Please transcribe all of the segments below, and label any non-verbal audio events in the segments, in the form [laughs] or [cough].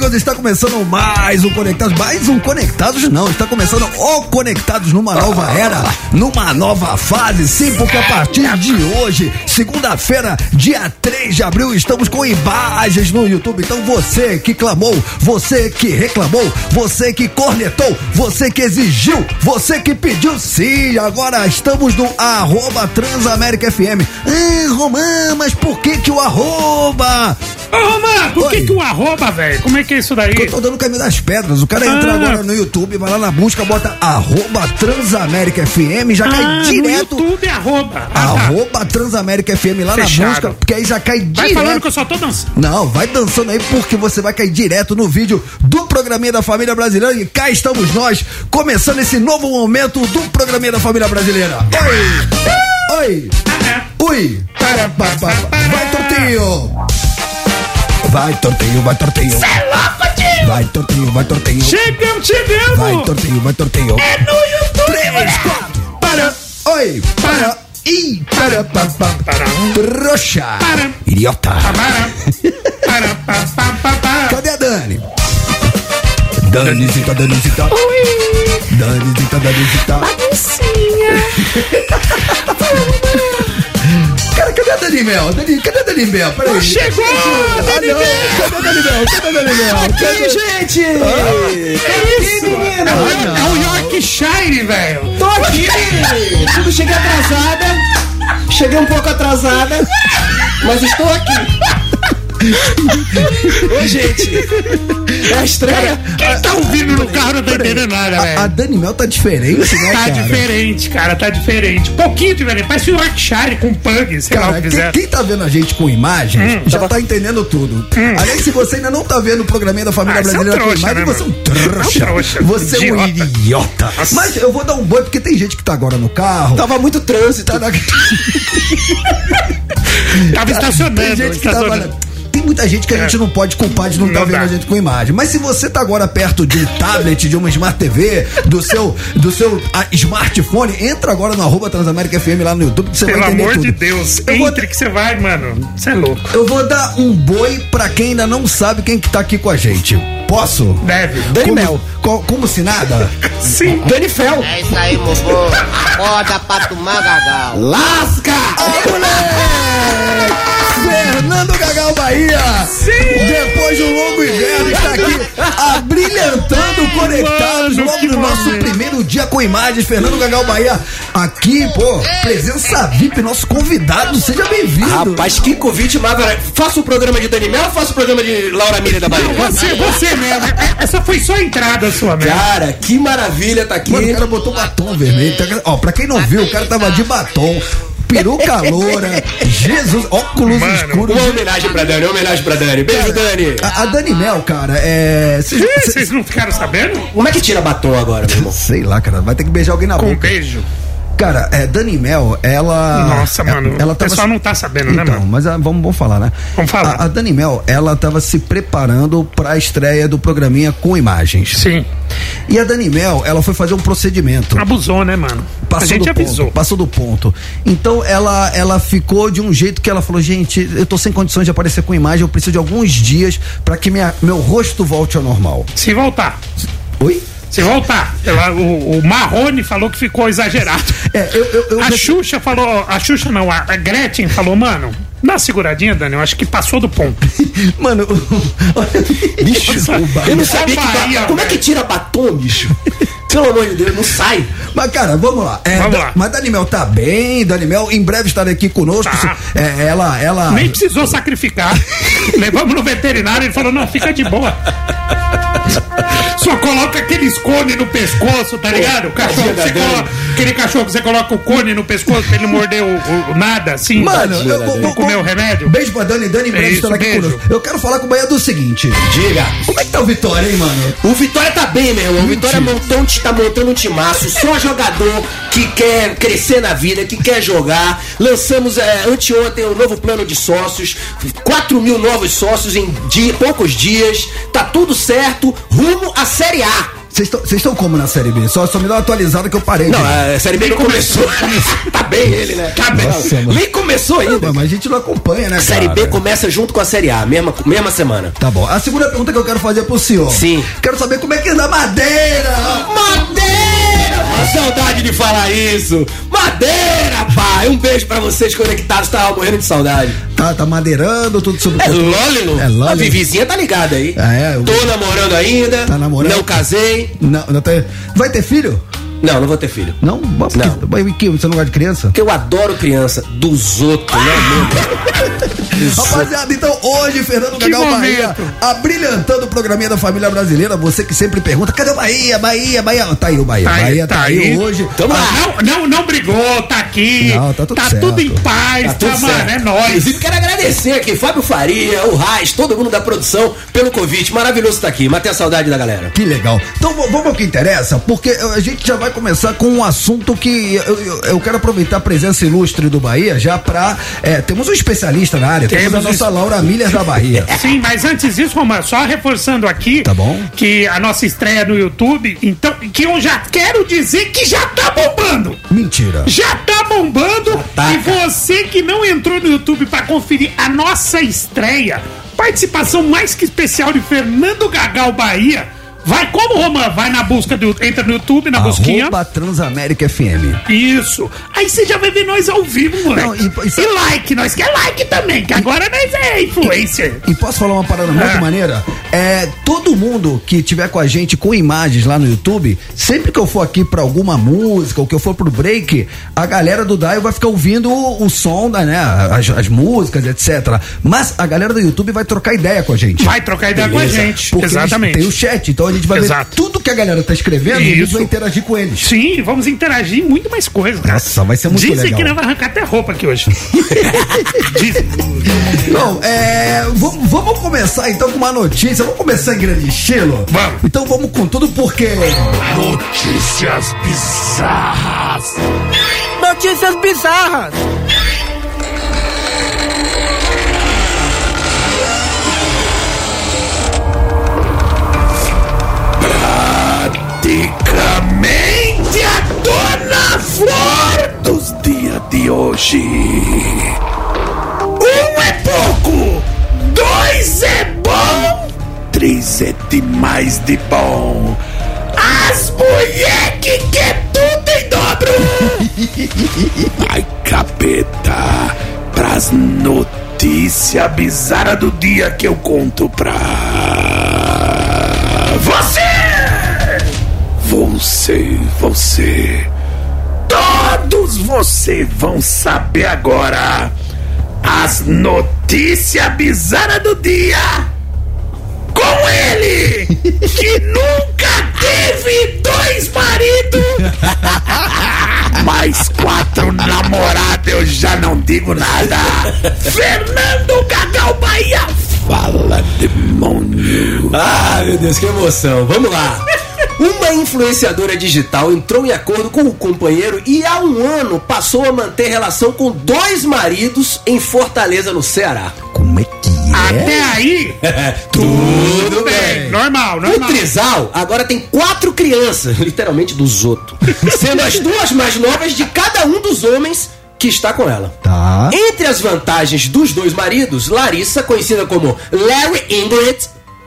amigos, está começando mais um Conectados. Mais um Conectados, não. Está começando o Conectados numa nova era, numa nova fase. Sim, porque a partir de hoje, segunda-feira, dia 3 de abril, estamos com imagens no YouTube. Então você que clamou, você que reclamou, você que cornetou, você que exigiu, você que pediu, sim, agora estamos no arroba Transamérica FM. Ah, Romã, mas por que que o arroba? Ô, Romã, por que, Oi. que o arroba, velho? Como é que é isso daí? Eu tô dando o caminho das pedras. O cara entra Ah. agora no YouTube, vai lá na busca, bota arroba Transamérica FM, já cai Ah, direto. no YouTube é arroba. Ah, tá. Arroba Transamérica FM lá na busca, porque aí já cai Vai direto. falando que eu só tô dançando. Não, vai dançando aí porque você vai cair direto no vídeo do Programinha da Família Brasileira. E cá estamos nós, começando esse novo momento do Programinha da Família Brasileira. Oi! Oi! Ui! Para, pa, pa, pa. Vai, Tortinho! Vai, Tortinho, vai, Tortinho! Vai, Tortinho, vai, Tortinho! Chegamos, chegamos! Vai, Tortinho, vai, Tortinho! É no YouTube! Três, quatro! Para! Oi! Para! Ih! Para, pa, pa. Para. Trouxa! Para. Idiota! Para, para, pa, pa, pa, pa. Cadê a Dani? Danisita, Danisita. Danisita, Danisita. [laughs] Cara, cadê a Dani Mel? Dani, cadê a Dani Mel? Peraí. Chegou, Ah, Dani não. Mel. Cadê a Dani Mel? Cadê a Dani Mel? Cadê- gente! É isso! menino? É o Yorkshire, velho! Tô aqui! Tudo cheguei atrasada. Cheguei um pouco atrasada, mas estou aqui. [laughs] Oi, gente. É a estreia? Quem tá ouvindo no carro não tá entendendo nada, A, a velho. Dani Mel tá diferente, né, Tá cara? diferente, cara, tá diferente. Pouquinho diferente. Parece o Yorkshire com pug, sei lá o que quem, quem tá vendo a gente com imagens já tá entendendo tudo. Aliás, se você ainda não tá vendo o programinha da Família Ah, você é um Brasileira com trouxa, imagem, né, você é um trouxa. É um trouxa, Você é um idiota. idiota. Mas eu vou dar um boi, porque tem gente que tá agora no carro. Tava muito trânsito. Tá na... [laughs] Tava estacionando, Tem gente que tá estacionando. Tem muita gente que a gente não pode culpar de não estar Não vendo dá. a gente com imagem. Mas se você tá agora perto de um tablet, de uma Smart TV, do seu, do seu ah, smartphone, entra agora no arroba Transamérica FM lá no YouTube que você Pelo vai entender amor tudo. de Deus, Eu vou- entre que você vai, mano. Você é louco. Eu vou dar um boi pra quem ainda não sabe quem que tá aqui com a gente. Posso? Deve. Dani como, Mel. co- como se nada? [laughs] Sim. Dani Fel. É isso aí, Mobô. Acorda pra tomar gagal. Lasca! Fernando Gagal Bahia! Sim! Depois de um longo inverno, está aqui abrilhantando conectados Mano, logo que no nosso momento. primeiro dia com imagens. Fernando Gagal Bahia aqui, pô, presença VIP, nosso convidado, seja bem-vindo. Rapaz, que convite maravilhoso. Faça o programa de Dani Mel ou faça o programa de Laura Miller da Bahia? Você, você mesmo. Essa foi só a entrada sua mesmo. Cara, que maravilha tá aqui. Mano, o cara botou batom vermelho. Tá- Ó, pra quem não viu, o cara tava de batom, peruca loura, Jesus, óculos Mano, escuros. Uma homenagem pra Dani, uma homenagem pra Dani. Beijo, Dani. A, a Dani Mel, cara, é. Vocês não ficaram sabendo? Como é que tira batom agora, meu irmão? Sei lá, cara, vai ter que beijar alguém na Com um boca. beijo. Cara, é, Dani Mel, ela. Nossa, ela, mano. Ela o tava pessoal se- não tá sabendo, né, Então, mano? mas ah, vamos, vamos falar, né? Vamos falar. A, a Dani Mel, ela tava se preparando pra estreia do programinha com imagens. Sim. E a Dani Mel, ela foi fazer um procedimento. Abusou, né, mano? Passou a gente do avisou. Ponto, passou do ponto. Então ela, ela ficou de um jeito que ela falou: gente, eu tô sem condições de aparecer com imagem, eu preciso de alguns dias pra que minha, meu rosto volte ao normal. Se voltar. Oi? Se voltar. Ela- o, o Marrone falou que ficou exagerado. É, eu. eu, eu A Xuxa falou. A Xuxa não, a, a Gretchen falou, mano, dá uma seguradinha, Dani. Eu acho que passou do ponto. [laughs] Mano, olha. Bicho, eu não sabia que. Bahia, ba- Como é que tira batom, bicho? Pelo amor de Deus, não sai. Mas, cara, vamos lá. É, Vamos Da- lá. Mas Dani Mel tá bem, Dani Mel em breve estará aqui conosco. Tá. É, ela, ela. Nem precisou sacrificar. Levamos no veterinário, ele falou, não, fica de boa. [laughs] Só coloca aqueles cone no pescoço, tá ligado? O cachorro você coloca, aquele cachorro que você coloca o cone no pescoço pra ele não morder o, o- nada, assim. Mano, eu vou, comer o remédio. Beijo pra Dani, Dani em breve estará aqui beijo. conosco. Eu quero falar com o Bahia do seguinte: Diga. como é que tá o Vitória, hein, mano? O Vitória tá bem, meu irmão. O Vitória montou, um- tá montando um timaço. Só jogador que quer crescer na vida, que quer jogar. Lançamos é, anteontem o novo plano de sócios. 4 mil novos sócios em dia- poucos dias. Tá tudo certo. Rumo à Série A. Vocês estão como na Série B? Só, só me dá uma atualizada que eu parei. Não, de- a Série B não começou. [laughs] tá bem ele, né? Tá bem. Nossa. Nem começou ainda. Mas a gente não acompanha, né, A Série cara? B começa junto com a Série A, mesma, mesma semana. Tá bom. A segunda pergunta que eu quero fazer pro senhor. Sim. Quero saber como é que anda a madeira. Madeira! Que saudade de falar isso! Madeira, pai! Um beijo pra vocês conectados, tava morrendo de saudade. Tá, tá madeirando, tudo sobre É Lólilo? É Lólilo. A Vivizinha tá ligada aí. É, eu- Tô namorando ainda. Tá namorando? Não casei. Não, não tem... Vai ter filho? Não, não vou ter filho. Não? Mas Não. que- mas que, Você não gosta de criança? Porque eu adoro criança dos outros, né, mesmo? Rapaziada, então hoje, Fernando Que Gagal momento. Bahia, abrilhantando o programinha da família brasileira. Você que sempre pergunta: cadê o Bahia? Bahia, Bahia. Tá aí o Bahia. Tá aí, Bahia tá, tá aí, aí. hoje. Tamo lá. Não, não, não brigou, tá aqui. Não, tá tudo tá certo. tudo em paz, tá, tudo mano, certo. é nóis. Inclusive, quero agradecer aqui, Fábio Faria, o Raiz, todo mundo da produção, pelo convite. Maravilhoso estar aqui. Matei a saudade da galera. Que legal. Então vamos ao que interessa, porque a gente já vai começar com um assunto que eu, eu- eu quero aproveitar a presença ilustre do Bahia já pra. eh, temos um especialista na área, temos, Temos a nossa. Laura Milhas da Bahia. [laughs] Sim, mas antes disso, Romano, só reforçando aqui Tá bom. que a nossa estreia no YouTube, então, que eu já quero dizer que já tá bombando. Mentira. Já tá bombando tá, e você que não entrou no YouTube pra conferir a nossa estreia, participação mais que especial de Fernando Gagal Bahia. Vai como, Roman? Vai na busca do. Entra no YouTube, na busquinha. Arroba Transamérica FM. Isso. Aí você já vai ver nós ao vivo, moleque. Não, e- e, e- like, nós quer like também, que agora nós é influencer. E posso falar uma parada muito É. maneira? É, todo mundo que tiver com a gente com imagens lá no YouTube, sempre que eu for aqui pra alguma música ou que eu for pro break, a galera do Dial vai ficar ouvindo o, o som, da, né, as, as músicas, etc. Mas a galera do YouTube vai trocar ideia com a gente. Vai trocar ideia com a Beleza. gente. Porque Exatamente. tem o chat, então a gente vai Exato. ver tudo que a galera tá escrevendo e a gente Isso. vai interagir com eles. Sim, vamos interagir muito mais coisas. Nossa, vai ser muito Dizem legal. que nós vai arrancar até roupa aqui hoje. [laughs] Dizem. Bom, é, vamos, vamos começar então com uma notícia. Vamos começar em grande estilo? Vamos. Então vamos com tudo porque. Notícias bizarras. Notícias bizarras. Dona flor dos dias de hoje. Um é pouco, dois é bom, três é demais de bom. As mulher que quer tudo em dobro. [laughs] Ai, capeta, pras notícias bizarras do dia que eu conto pra você. Você, você. Todos você vão saber agora as notícias bizarras do dia com ele que [laughs] nunca teve dois maridos, [laughs] mais quatro namorados, eu já não digo nada. Fernando Gagal Bahia, fala demônio. Ah, meu Deus, que emoção. Vamos lá. Uma influenciadora digital entrou em acordo com o companheiro e há um ano passou a manter relação com dois maridos em Fortaleza, no Ceará. Como é que é? Até aí, [laughs] Tudo bem. normal, O normal. trisal agora tem quatro crianças, [laughs] literalmente dos outros, sendo as duas mais novas de cada um dos homens que está com ela. Tá. Entre as vantagens dos dois maridos, Larissa, conhecida como Larry Ingrid,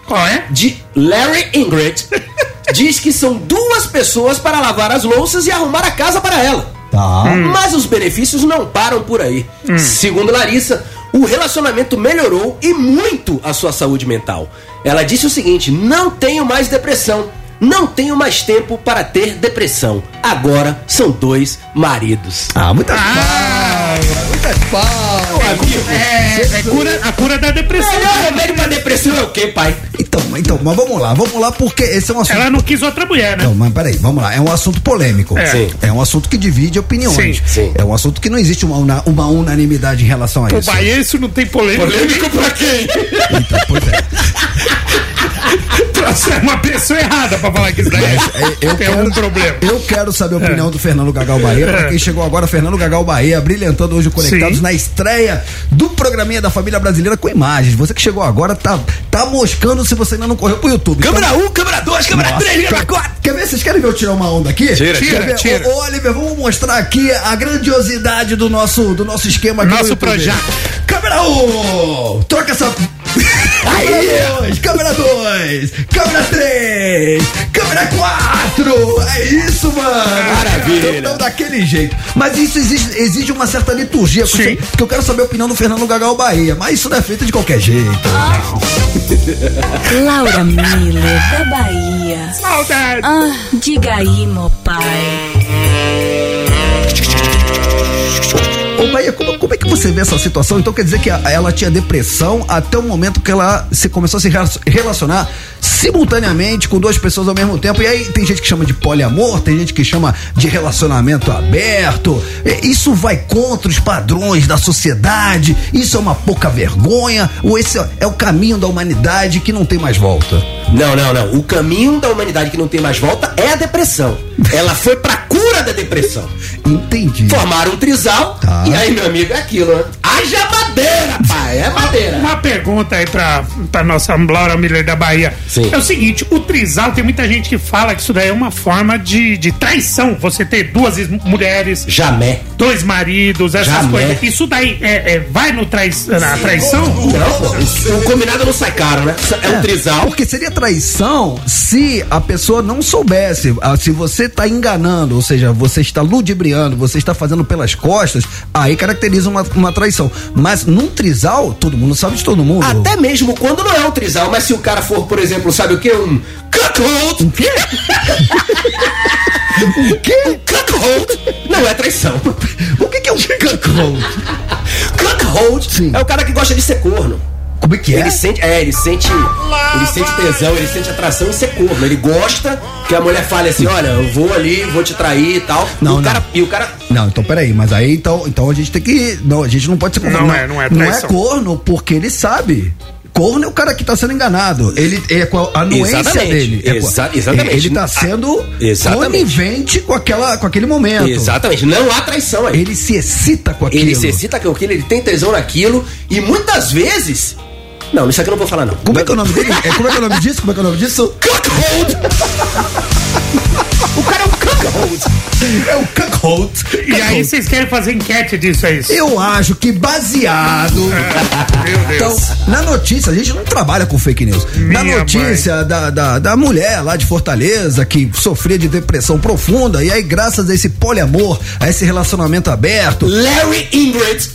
Qual é? de Larry Ingrid, [laughs] diz que são duas pessoas para lavar as louças e arrumar a casa para ela. Tá. Mas os benefícios não param por aí. Segundo Larissa, o relacionamento melhorou e muito a sua saúde mental. Ela disse o seguinte: não tenho mais depressão. Não tenho mais tempo para ter depressão. Agora são dois maridos. Ah, muitas Ah. Muitas palmas. É, é cura, a cura da depressão. Melhor remédio para depressão é o quê, pai? Então, então, mas vamos lá, vamos lá, porque esse é um assunto. Ela não quis outra mulher, né? Não, mas peraí, vamos lá. É um assunto polêmico. É. Sim. É um assunto que divide opiniões. Sim, sim. É um assunto que não existe uma, una- uma unanimidade em relação a O isso. Bahia, isso não tem polêmica. pra quem? Então, pois é. [laughs] [laughs] Trouxe uma pessoa errada pra falar que isso daí Eu [laughs] tem algum problema. Eu quero saber a opinião do Fernando Gagal Bahia. Pra quem chegou agora, Fernando Gagal Bahia, brilhantando hoje o Conectados Sim. na estreia do programinha da família brasileira com imagens. Você que chegou agora tá, tá moscando se você ainda não correu pro YouTube. Câmera 1, câmera 2, câmera Nossa, 3, câmera quer- 4. Quer ver? Vocês querem ver eu tirar uma onda aqui? Tira, tira, tira. Ô, Oliver, vamos mostrar aqui a grandiosidade do nosso, do nosso esquema aqui Nosso no projeto. Câmera 1! Troca essa. Câmera 2, câmera 2, câmera 3, câmera 4. É isso, mano. Maravilha. Então, daquele jeito. Mas isso exige, exige uma certa liturgia. Sim. Porque porque eu quero saber a opinião do Fernando Gagal Bahia. Mas isso não é feito de qualquer jeito. [laughs] Laura Miller, da Bahia. Saudade. Ah, diga aí, meu pai. [laughs] Como, como é que você vê essa situação? Então quer dizer que ela tinha depressão até o momento que ela se começou a se rela- relacionar simultaneamente com duas pessoas ao mesmo tempo. E aí tem gente que chama de poliamor, tem gente que chama de relacionamento aberto. Isso vai contra os padrões da sociedade? Isso é uma pouca vergonha? Ou esse é o caminho da humanidade que não tem mais volta? Não, não, não. O caminho da humanidade que não tem mais volta é a depressão. Ela foi pra cura da depressão. Entendi. Formaram um trisal Tá. e aí, meu amigo, é aquilo, né? Haja madeira, pai, é madeira. Uma pergunta aí pra, pra nossa Laura Miller da Bahia. Sim. É o seguinte, o trisal, tem muita gente que fala que isso daí é uma forma de, de traição. Você ter duas es- mulheres, Jamé. dois maridos, essas Jamais. coisas. Isso daí é, é- vai no trai, na traição? Não, pô, o, o combinado não sai caro, né? É um trisal. Porque seria traição se a pessoa não soubesse. Ah, Se você está enganando, ou seja, você está ludibriando, você está fazendo pelas costas, aí caracteriza uma, uma traição. Mas num trisal, todo mundo sabe de todo mundo. Até mesmo quando não é um trisal, mas se o cara for, por exemplo, sabe o que? Um cuckold. O quê? o [laughs] quê? Um cuckold não é traição. [laughs] O que, que é um cuckold? [laughs] Cuckold Sim. é o cara que gosta de ser corno. Como é que é? Ele sente, é, ele sente, ele sente tesão, ele sente atração em ser corno. Ele gosta que a mulher fale assim, olha, eu vou ali, vou te trair e tal. Não, e o não. cara, e o cara Não, então peraí, mas aí então, então a gente tem que. Não, a gente não pode ser corno. Não é, não é Não é traição. corno porque ele sabe. Corno é o cara que tá sendo enganado. Ele é com a anuência Exatamente. dele. É com- Exa- exatamente. Ele tá sendo Ah, exatamente. conivente com, aquela, com aquele momento. Exatamente, não há traição aí. Ele se excita com aquilo. Ele se excita com aquilo, ele tem tesão naquilo e muitas vezes. Não, isso aqui eu não vou falar, não. Como é que é o nome dele? É, como é que é o nome disso? Como é que é o nome disso? Cuckold! [laughs] o cara é um cuckold! É o cuckold. E aí vocês querem fazer enquete disso, é isso? Eu acho que baseado. [laughs] Meu Então, Deus. na notícia, a gente não trabalha com fake news. na Minha notícia da, da, da mulher lá de Fortaleza que sofria de depressão profunda, e aí, graças a esse poliamor, a esse relacionamento aberto. Larry Ingrid.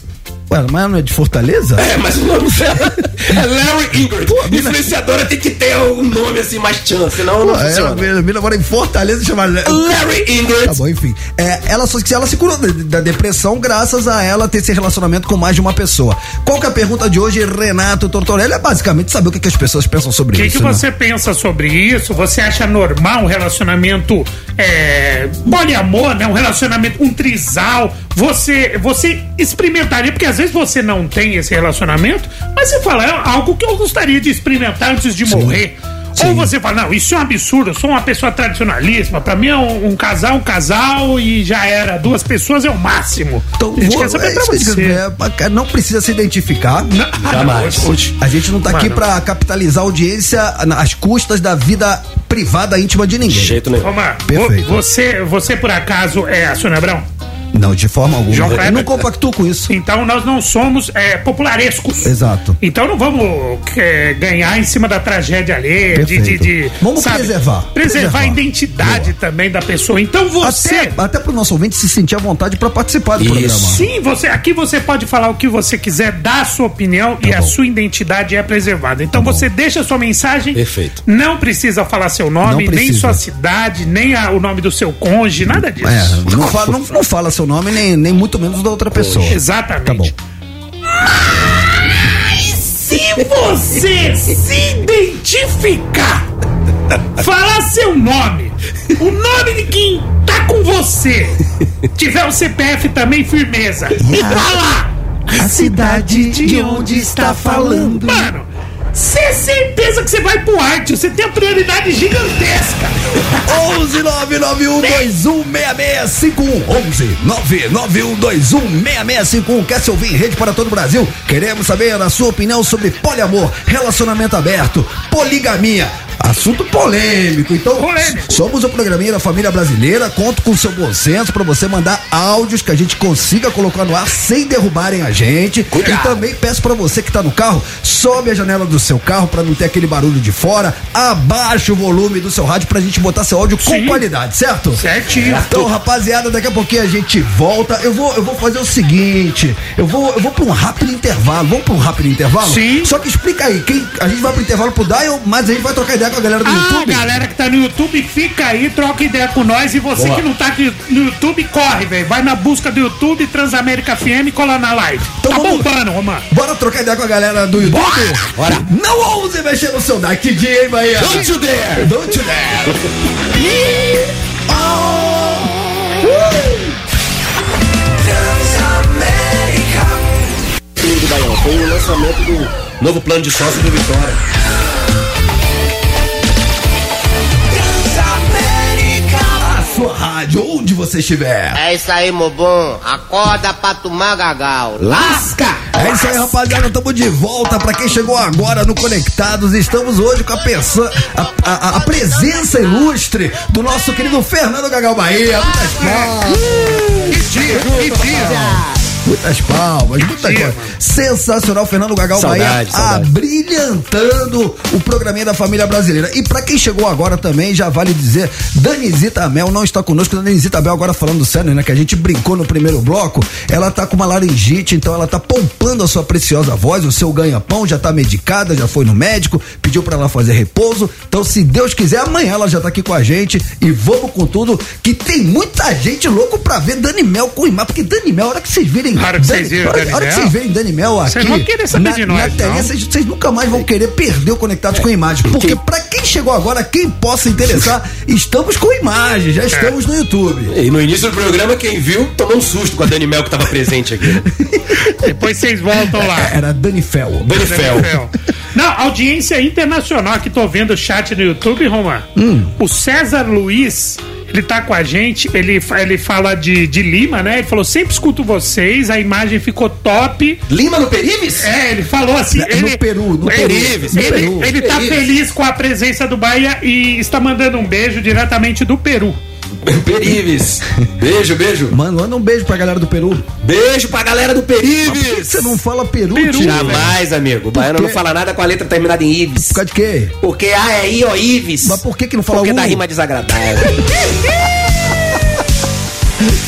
Ué, mas não é de Fortaleza? É, mas o nome dela [laughs] é Larry Ingrid. Influenciadora tem que ter um nome assim mais chance, senão não Pô, ela, funciona. a mina mora em Fortaleza chama. Larry Ingrid. Tá bom, enfim. É, ela, só, ela se curou da, da depressão graças a ela ter esse relacionamento com mais de uma pessoa. Qual que é a pergunta de hoje, Renato Tortorelli? É basicamente saber o que, que as pessoas pensam sobre O que, isso. que né? você pensa sobre isso? Você acha normal um relacionamento é, poliamor, né? Um relacionamento, um trisal? Você, você experimentaria, porque às vezes você não tem esse relacionamento, mas você fala, é algo que eu gostaria de experimentar antes de morrer. Ou você fala, não, isso é um absurdo, eu sou uma pessoa tradicionalíssima, pra mim é um, um casal, um casal e já era, duas pessoas é o máximo. Então, a gente vou- quer saber é pra você. é, não precisa se identificar. Não, Jamais. hoje- hoje- A gente não tá aqui Mano. pra capitalizar a audiência às custas da vida privada íntima de ninguém. De jeito nenhum. Ô, Mar, Perfeito. vo- você, você por acaso é a Sônia Abrão? Não, de forma alguma. João Eu Kleber. não compactuo com isso. Então nós não somos é, popularescos. Exato. Então não vamos é, ganhar em cima da tragédia alheia, de, de, de, Vamos preservar. Preservar, Preservar. a identidade também da pessoa. Então você. Até, até pro nosso ouvinte se sentir à vontade pra participar do Isso. programa. Sim, você, aqui você pode falar o que você quiser, dar a sua opinião e a Tá bom. sua identidade é preservada. Então você deixa a sua mensagem. Perfeito. Não precisa falar seu nome, nem sua cidade, nem a- o nome do seu cônjuge, nada disso. É, não fala, não, não fala seu nome, nem, nem muito menos da outra pessoa. Exatamente. Tá bom. Se você se identificar, falar seu nome, o nome de quem tá com você, tiver o CPF também firmeza, falar A cidade de onde está falando. Mano, Você é certeza que você vai pro arte, você tem a prioridade gigantesca. 11 991216651 11 991216651 Quer se ouvir em rede para todo o Brasil? Queremos saber a sua opinião sobre poliamor, relacionamento aberto, poligamia. Assunto polêmico, então Polêmico. somos o programinha da família brasileira. Conto com o seu bom senso para você mandar áudios que a gente consiga colocar no ar sem derrubarem a gente. E também peço para você que tá no carro, sobe a janela do seu carro para não ter aquele barulho de fora, abaixa o volume do seu rádio pra gente botar seu áudio com Sim. qualidade, certo? Certinho. Então, rapaziada, daqui a pouquinho a gente volta. Eu vou, eu vou fazer o seguinte: eu vou, eu vou pra um rápido intervalo. Vamos pra um rápido intervalo? Sim. Só que explica aí, quem, a gente vai pro intervalo pro Dial, mas a gente vai trocar ideia com a galera do Ah, YouTube. galera que tá no YouTube, fica aí, troca ideia com nós. E você que não tá aqui no YouTube, corre, velho. Vai na busca do YouTube, Transamérica FM e cola na live. Então tá vamos- bombando, Romano. Bora trocar ideia com a galera do YouTube? Bora. Não ouse mexer no seu Nike, que dia, hein, Bahia? Don't you dare! Don't you dare! Tudo, Baião. Foi o lançamento do novo plano de sócio do Vitória. Rádio, onde você estiver. É isso aí, meu bom. Acorda pra tomar gagal. Lasca! É isso aí, rapaziada. Estamos de volta. Pra quem chegou agora no Conectados, estamos hoje com a, pessoa, a, a- a presença ilustre do nosso querido Fernando Gagal Bahia. Muitas palmas. Que dia, que dia. Muitas palmas, dia, palmas. Sensacional, Fernando Gagal Saudade, Bahia saudade. abrilhantando o programinha da família brasileira. E pra quem chegou agora também, já vale dizer, Danizita Mel não está conosco. Danizita Mel, agora falando sério, né? Que a gente brincou no primeiro bloco, ela tá com uma laringite, então ela tá poupando a sua preciosa voz, o seu ganha-pão, já tá medicada, já foi no médico, pediu pra ela fazer repouso. Então, se Deus quiser, amanhã ela já tá aqui com a gente e vamos com tudo, que tem muita gente louco pra ver Dani Mel com imagem, porque Dani Mel, a hora que vocês virem hora que vocês viram Dani hora que vocês verem Dani Mel aqui. vocês vão querer saber na, de nós, na telinha, vocês, nunca mais vão querer perder o Conectados com Imagem. Porque pra quem chegou agora, quem possa interessar, [laughs] estamos com imagem, já estamos no YouTube. E no início do programa, quem viu, tomou um susto com a Dani Mel que tava presente aqui. [laughs] Depois vocês voltam lá. [laughs] Era Dani Fel. Dani Fel. Não, audiência internacional que tô vendo o chat no YouTube, Romano. Hum. O César Luiz, ele tá com a gente, ele, ele fala de, de Lima, né? Ele falou, sempre escuto vocês, a imagem ficou top. Lima no Perives? É, ele falou assim. No ele, Peru, no ele, no Ele, Peru. ele tá Perives. feliz com a presença do Bahia e está mandando um beijo diretamente do Peru. Perives. Beijo, beijo. Mano, manda um beijo pra galera do Peru. Beijo pra galera do Por que Perives. você não fala Peru, Peru, tio? Jamais, amigo. O baiano não fala nada com a letra terminada em Ives. Por causa de quê? Porque A é I, ó, Ives. Mas por que que não fala Porque U? da rima desagradável. [laughs]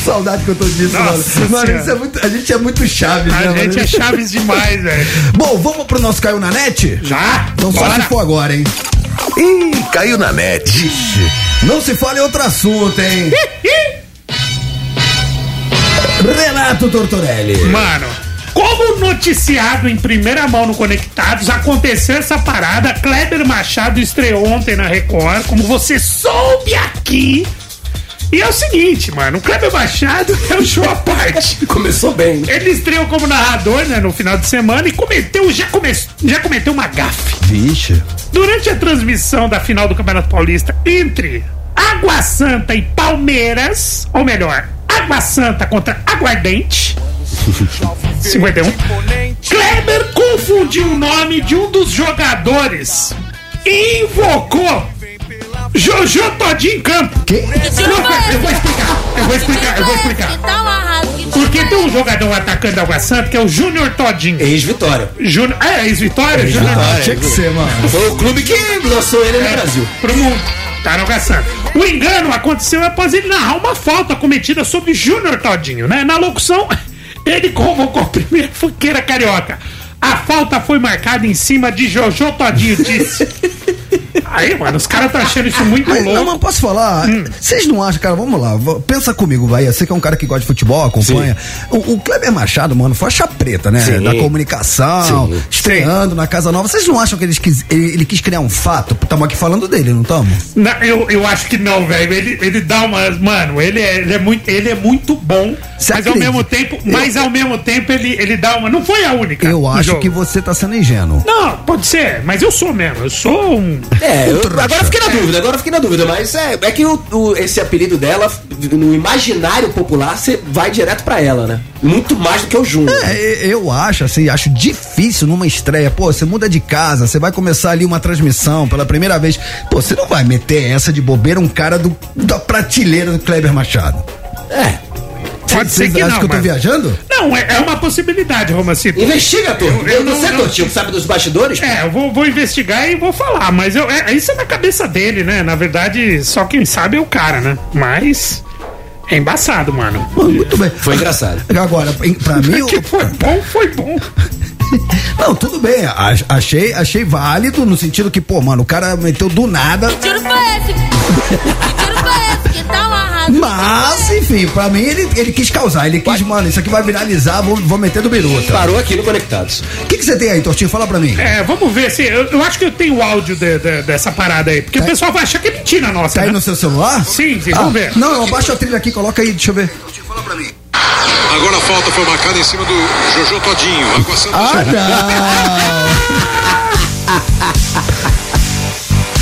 Saudade que eu tô disso, Nossa mano. Mano, Senhora. isso é muito, a gente é muito chaves, né, A mano? gente é chaves demais, velho. [laughs] Bom, vamos pro nosso Caiu na Net? Já? Então só Bora. se for agora, hein? Ih, caiu na net. Não se fala em outro assunto, hein? [laughs] Renato Tortorelli. Mano, como noticiado em primeira mão no Conectados, aconteceu essa parada. Kleber Machado estreou ontem na Record, como você soube aqui. E é o seguinte, mano, o Kleber Machado [laughs] é um show à parte. Começou bem. Ele estreou como narrador, né, no final de semana e cometeu, já, come, já cometeu uma gafe. Vixe. Durante a transmissão da final do Campeonato Paulista entre Água Santa e Palmeiras, ou melhor, Água Santa contra Aguardente, [laughs] 51, Kleber confundiu o nome de um dos jogadores e invocou Jojo Todinho em campo. Que? Não, eu vou explicar, eu vou explicar, eu vou explicar. Porque tem um jogador atacante da Água Santa que é o Júnior Todinho. Ex-Vitória. Júnior, é, ex-vitória? Júnior Vitória. Tinha que ser, mano. Foi o clube que lançou ele no É, Brasil. Pro mundo. Tá no Gaçando. O engano aconteceu após ele narrar uma falta cometida sobre Júnior Todinho, né? Na locução, [laughs] ele convocou a primeira [laughs] funkeira carioca. A falta foi marcada em cima de Jojo Todinho, disse. [laughs] Aí, mano, os caras tá achando isso muito Mas, não, louco. mas posso falar? Hum. Vocês não acham, cara? Vamos lá. Pensa comigo, Bahia. Você que é um cara que gosta de futebol, acompanha. O, o Kleber Machado, mano, faixa preta, né? Sim. Da comunicação, Sim. estreando na Casa Nova. Vocês não acham que eles quis- ele, ele quis criar um fato? Estamos aqui falando dele, não estamos? Eu, eu acho que não, velho. Ele, ele dá uma. Mano, ele é, ele é, muito, ele é muito bom. Você mas ao acredita? mesmo tempo. Mas ao mesmo tempo ele, ele dá uma. Não foi a única. Eu acho jogo. que você tá sendo ingênuo. Não, pode ser, mas eu sou mesmo. Eu sou um. É, eu- agora eu fiquei na dúvida, agora eu fiquei na dúvida, mas é, é que o, o- esse apelido dela, no imaginário popular, você vai direto pra ela, né? Muito mais do que o Júnior. É, eu acho, assim, acho difícil numa estreia. Pô, você muda de casa, você vai começar ali uma transmissão pela primeira vez. Pô, você não vai meter essa de bobeira um cara do, da prateleira do Kleber Machado. É. Pode ser Vocês que acham não. que eu tô mas- viajando? Não, é, é uma possibilidade, Romacito. Investiga, Tô. Eu- eu não- Você, não- Totinho, que sabe dos bastidores? É, eu vou, vou investigar e vou falar, mas eu, é, isso é na cabeça dele, né? Na verdade, só quem sabe é o cara, né? Mas. É embaçado, mano. Muito bem. Foi engraçado. Agora, pra mim, [laughs] Que foi bom, foi bom. [laughs] não, tudo bem. ach- Achei, achei válido no sentido que, pô, mano, o cara meteu do nada. Tiro foi esse? Que tiro Mas, enfim, pra mim ele, ele quis causar. Ele quis, mano, isso aqui vai viralizar, vou, vou meter do biruta. Parou aqui no Conectados. O que que você tem aí, Tortinho? Fala pra mim. É, vamos ver se. Eu, eu acho que eu tenho o áudio de- de- dessa parada aí. Porque o pessoal vai achar que é mentira nossa. Tá aí né? no seu celular? Sim, sim, vamos ver. Não, eu abaixo a trilha aqui, coloca aí, deixa eu ver. Agora a falta foi marcada em cima do Jojo Todinho. Água Santa Ah, [laughs] [laughs]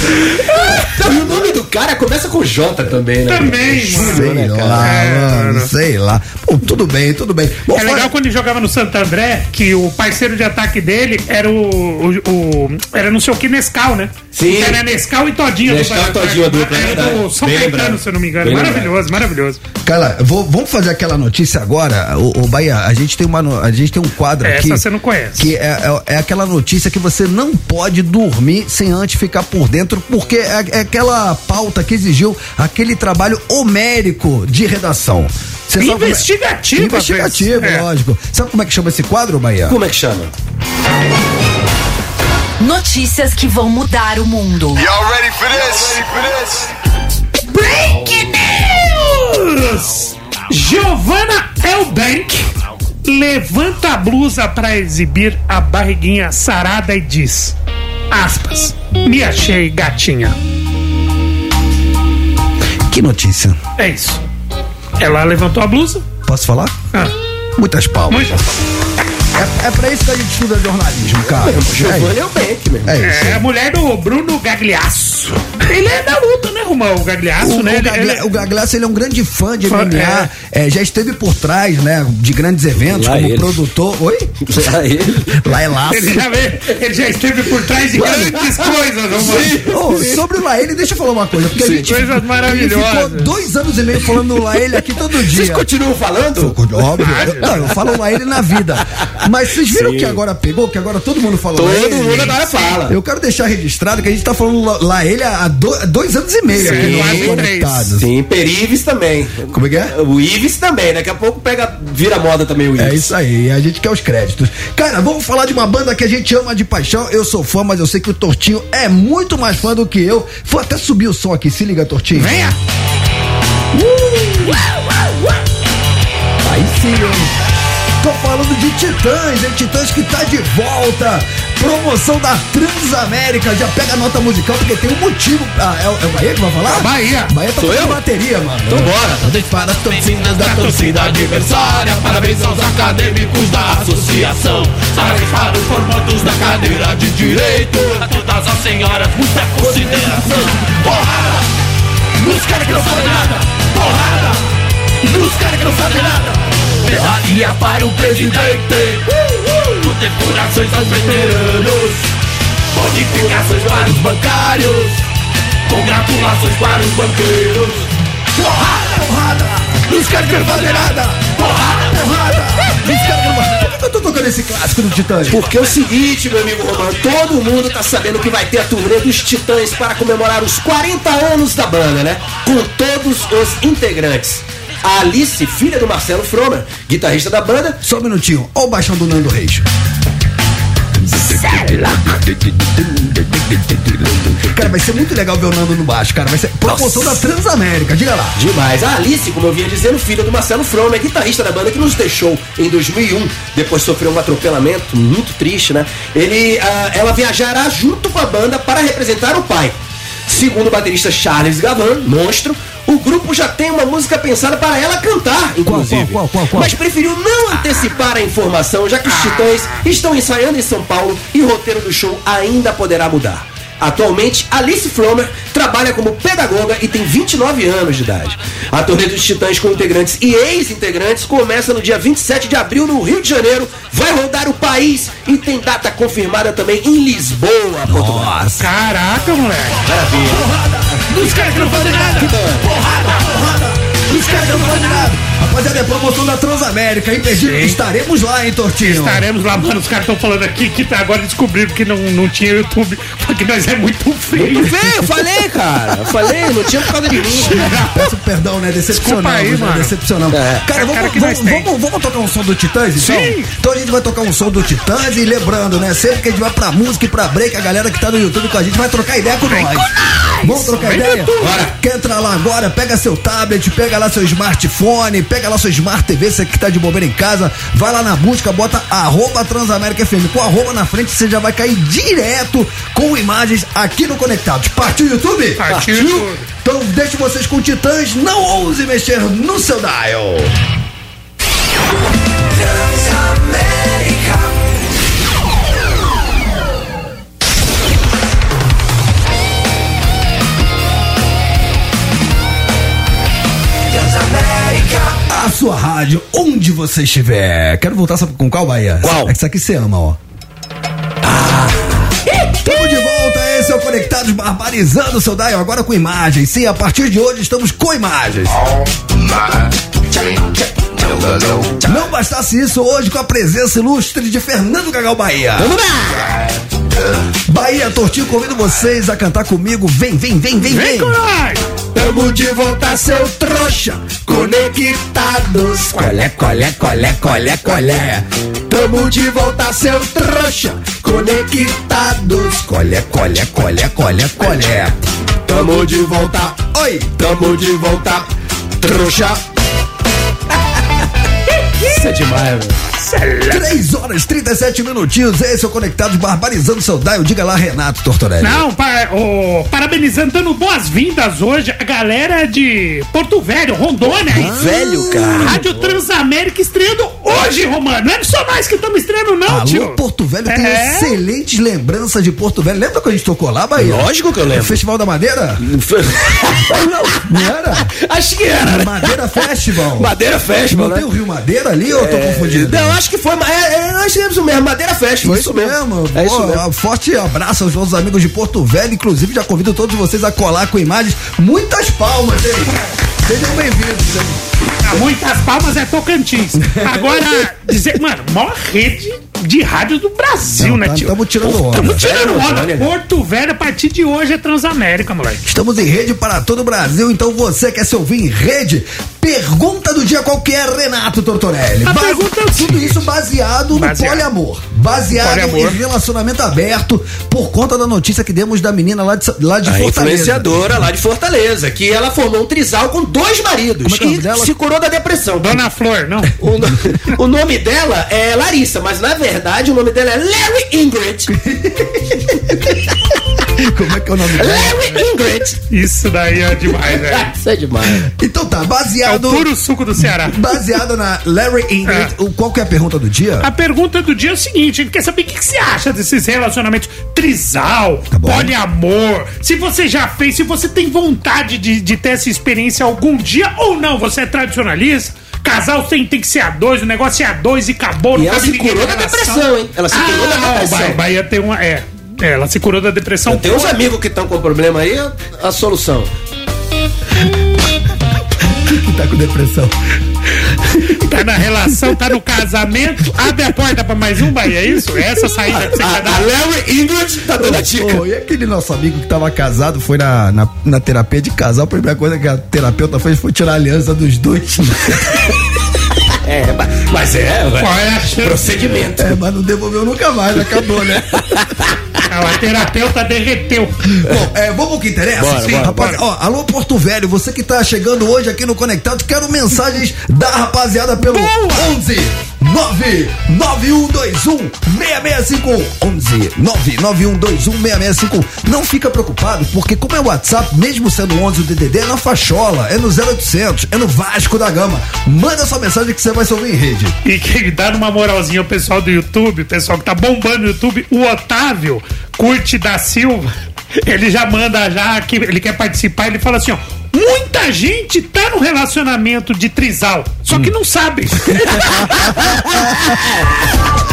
E o nome do cara começa com J também, né? Também, mano. Sei né, lá, É, mano, mano. sei lá. Bom, tudo bem, tudo bem. Bom, É legal quando ele jogava no Santo André, que o parceiro de ataque dele era o. o, o- era não sei o que Nescau, né? Sim. Era Nescau e Todinho. Nescau do- e Todinho, dupla, é Era do São Bem Caetano, se eu não me engano. Bem maravilhoso, maravilhoso. Cara, vou- vamos fazer aquela notícia agora. O, Bahia, a gente tem uma, a gente tem um quadro Essa aqui. você não conhece. Que é, é- é aquela notícia que você não pode dormir sem antes ficar por dentro, porque é, é aquela pauta que exigiu aquele trabalho homérico de redação. Você como é- Investigativo, Investigativo. É. lógico. Sabe como é que chama esse quadro, Bahia? Como é que chama? Notícias que vão mudar o mundo. Y'all ready for this? Break News! Giovanna Elbank levanta a blusa pra exibir a barriguinha sarada e diz: aspas, me achei gatinha. Que notícia? É isso. Ela levantou a blusa. Posso falar? Ah, Muitas palmas. muito. É, é pra isso que a gente estuda jornalismo, cara. Giovanni é o Bank, meu. É, é isso. É a mulher do Bruno Gagliasso. Ele é da luta, né, Romão? O Gagliasso, O, né? o, Ele- Gagla- ele- o Gagliasso, ele é um grande fã de Fã, MMA, é, já esteve por trás, né, de grandes eventos, Lá como ele. produtor. Oi? Lá ele. Lá é laço. Ele já, vê- ele já esteve por trás de grandes coisas, Romão. Ô, sobre o Laele, deixa eu falar uma coisa, porque a gente, Coisas gente ficou maravilhosas. dois anos e meio falando do Laele aqui todo dia. Vocês continuam falando? Óbvio. Eu, não, eu falo Laele na vida. Mas vocês viram que agora pegou, que agora todo mundo fala Todo mundo agora fala. Eu quero deixar registrado que a gente tá falando La- Laele há do- há dois anos e meio Sim, aqui no. Conectados. Sim, Perives também. Como é que é? O Ives também, daqui a pouco pega, vira moda também o Ives. É isso aí, a gente quer os créditos. Cara, vamos falar de uma banda que a gente ama de paixão. Eu sou fã, mas eu sei que o Tortinho é muito mais fã do que eu. Vou até subir o som aqui, se liga, Tortinho. Venha! Aí sim, hein? Tô falando de Titãs, hein? Titãs que tá de volta. Promoção da Transamérica. Já pega a nota musical, porque tem um motivo. Ah, é, o- é o Bahia que vai falar? Bahia. Bahia tá Sou eu? bateria, mano. Então bora. Para as torcidas da torcida adversária, parabéns aos acadêmicos da associação. Parabéns para os formandos da cadeira de direito. A todas as senhoras, muita consideração. Porrada! Nos caras que não fazem nada! Porrada! Nos caras que não fazem nada! Medalha para o presidente! Condecorações aos veteranos! Bonificações para os bancários! Congratulações para os banqueiros! Porrada! Porrada! Fazem nada! Porrada! Porrada! Não fazem Por eu tô tocando esse clássico do Titãs? Porque é o seguinte, meu amigo Romano, todo mundo tá sabendo que vai ter a turnê dos Titãs para comemorar os 40 anos da banda, né? Com todos os integrantes. A Alice, filha do Marcelo Fromer, guitarrista da banda, Só um minutinho. Ó o baixão do Nando Reis. Cara, vai ser muito legal ver o Nando no baixo, cara. Vai ser promoção da Transamérica, diga lá. Demais. A Alice, como eu vinha dizendo, filha do Marcelo From, é guitarrista da banda que nos deixou em 2001. Depois sofreu um atropelamento muito triste, né? Ele, ah, ela viajará junto com a banda para representar o pai. Segundo o baterista Charles Gavan, monstro, o grupo já tem uma música pensada para ela cantar, inclusive. qual, qual, qual? Mas preferiu não antecipar a informação, já que os Titãs estão ensaiando em São Paulo e o roteiro do show ainda poderá mudar. Atualmente, Alice Fromer trabalha como pedagoga e tem 29 anos de idade. A turnê dos Titãs com integrantes e ex-integrantes começa no dia 27 de abril no Rio de Janeiro, vai rodar o país e tem data confirmada também em Lisboa, Portugal. Nossa. Caraca, moleque. Maravilha. Os caras que não fazem nada. Porrada, porrada. Os caras que não fazem nada. Rapaziada, é promoção da Transamérica, imperdível. Estaremos lá, hein, Tortinho? Estaremos lá, mano. Os caras estão falando aqui que tá agora descobriram que não, não tinha YouTube, porque nós é muito feio. Eu falei, cara. Eu falei, não tinha por causa de mim. [laughs] Peço perdão, né? Decepcionamos, Desculpa aí, né? mano. Decepcionamos. É. Cara, É vamos, cara vamos, nós vamos, vamos tocar um som do Titãs, então? Sim. Então a gente vai tocar um som do Titãs e lembrando, né? Sempre que a gente vai pra música e pra break, a galera que tá no YouTube com a gente vai trocar ideia com nós. Vamos trocar Vem ideia? Bora. Quer entrar lá agora? Pega seu tablet, pega lá seu smartphone, pega lá seu Smart TV, você que tá de bobeira em casa, vai lá na busca, bota arroba Transamérica FM. Com arroba na frente, você já vai cair direto com imagens aqui no Conectados. Partiu YouTube? Partiu YouTube. Então deixo vocês com Titãs, não ouse mexer no seu dial. A sua rádio, onde você estiver. Quero voltar sabe, com qual, Bahia? Qual? Essa aqui você ama, ó. Estamos de volta, esse é o Conectados Barbarizando o seu dial, agora com imagens. Sim, a partir de hoje estamos com imagens. Não bastasse isso, hoje com a presença ilustre de Fernando Gagal Bahia. Vamos lá. Bahia, Tortinho, convido vocês a cantar comigo. Vem, vem, vem, vem, Vem vem. Tamo de volta, seu trouxa, conectados. Colé, colé, colé, colé, colé. Tamo de volta, seu trouxa, conectados. Colé, colé, colé, colé, colé. Tamo de volta, oi, tamo de volta, trouxa. [laughs] Isso é demais, velho. 3 horas 37 minutinhos, esse é o Conectados Barbarizando seu dial. Diga lá, Renato Tortorelli. Não, pa, ô, parabenizando, dando boas-vindas hoje a galera de Porto Velho, Rondônia. hein? Velho, cara. Rádio Transamérica estreando hoje, Romano. Não é só nós que estamos estreando, não, Alô, tio. Porto Velho tem É. excelentes lembranças de Porto Velho. Lembra quando a gente tocou lá, Bahia? Lógico que eu lembro. O Festival da Madeira? [laughs] Não era? Acho que era, né? Madeira Festival. Madeira Festival, Não né? tem o Rio Madeira ali ou eu tô confundindo? Não, acho que foi. mas É, é, nós tivemos o mesmo, Madeira Festival. Foi isso mesmo. É isso Pô, mesmo. um Forte abraço aos nossos amigos de Porto Velho. Inclusive, já convido todos vocês a colar com imagens. Muitas palmas, hein? Sejam bem-vindos. Ah, Muitas palmas é Tocantins. Agora, dizer, mano, maior rede de rádio do Brasil, Não, né, tá- tio? tamo tirando onda. Tamo tirando Velho, onda. Porto Velho, a partir de hoje, é Transamérica, moleque. Estamos em rede para todo o Brasil, então você quer se ouvir em rede? Pergunta do dia qual que é, Renato Tortorelli. A pergunta é Tudo isso baseado no Baseado. poliamor. Baseado Poliamor. em relacionamento aberto por conta da notícia que demos da menina lá de, lá de A Fortaleza. influenciadora lá de Fortaleza, que ela formou um trisal com dois maridos Como é que é o e nome dela? se curou da depressão. Dona Flor, não. [laughs] O, o nome dela é Larissa, mas na verdade o nome dela é Larry Ingrid. [laughs] Como é que é o nome dela? Larry Ingrid. Isso daí é demais, velho. [laughs] Isso é demais. Então tá, É o baseado. puro suco do Ceará. Baseado na Larry Ingrid, É. o- qual que é a pergunta do dia? A pergunta do dia é o seguinte: ele quer saber o que, que você acha desses relacionamentos trisal, Tá poliamor. Se você já fez, se você tem vontade de, de ter essa experiência algum dia ou não, você é tradicionalista. Casal tem, tem que ser a dois, o negócio é a dois e acabou. E não ela se curou da depressão, hein? Ela se curou da Ah, depressão. Bahia, Bahia tem uma. É, é, ela se curou da depressão. Tem uns amigos que estão com problema aí, a solução. Que [laughs] tá com depressão. Tá na relação, tá no casamento. Abre a porta pra mais um, Bahia, é isso? É essa saída que você A, quer a? Larry Ingrid tá dando a dica. Ô, e aquele nosso amigo que tava casado foi na, na, na terapia de casal. A primeira coisa que a terapeuta fez foi tirar a aliança dos dois. [laughs] É, ma- mas é, Qual é a chance? procedimento. É, mas não devolveu nunca mais, acabou, né? [laughs] A terapeuta derreteu. Bom, é, vamos ao que interessa? Bora, bora, Rapaz, ó, alô Porto Velho, você que tá chegando hoje aqui no Conectado, quero mensagens da rapaziada pelo 11 99121 6651 11 99121 6651 Não fica preocupado, porque como é WhatsApp, mesmo sendo 11 o DDD, é na fachola, é no 0800, é no Vasco da Gama. Manda sua mensagem que você vai ouvir em rede. E que dá uma moralzinha ao pessoal do YouTube, pessoal que tá bombando no YouTube, o Otávio Curte da Silva, ele já manda já que ele quer participar, ele fala assim, ó, muita gente tá no relacionamento de trisal, só que não sabe. [laughs]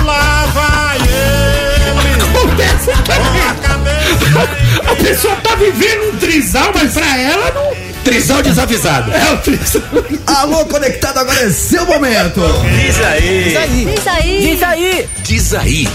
Lá vai ele. Acontece também. A pessoa tá vivendo um trisal, mas pra ela não Trisal desavisado. é o trisal. Alô Conectado, agora é seu momento. Diz aí. Isso aí. Isso aí. Isso aí. Diz aí.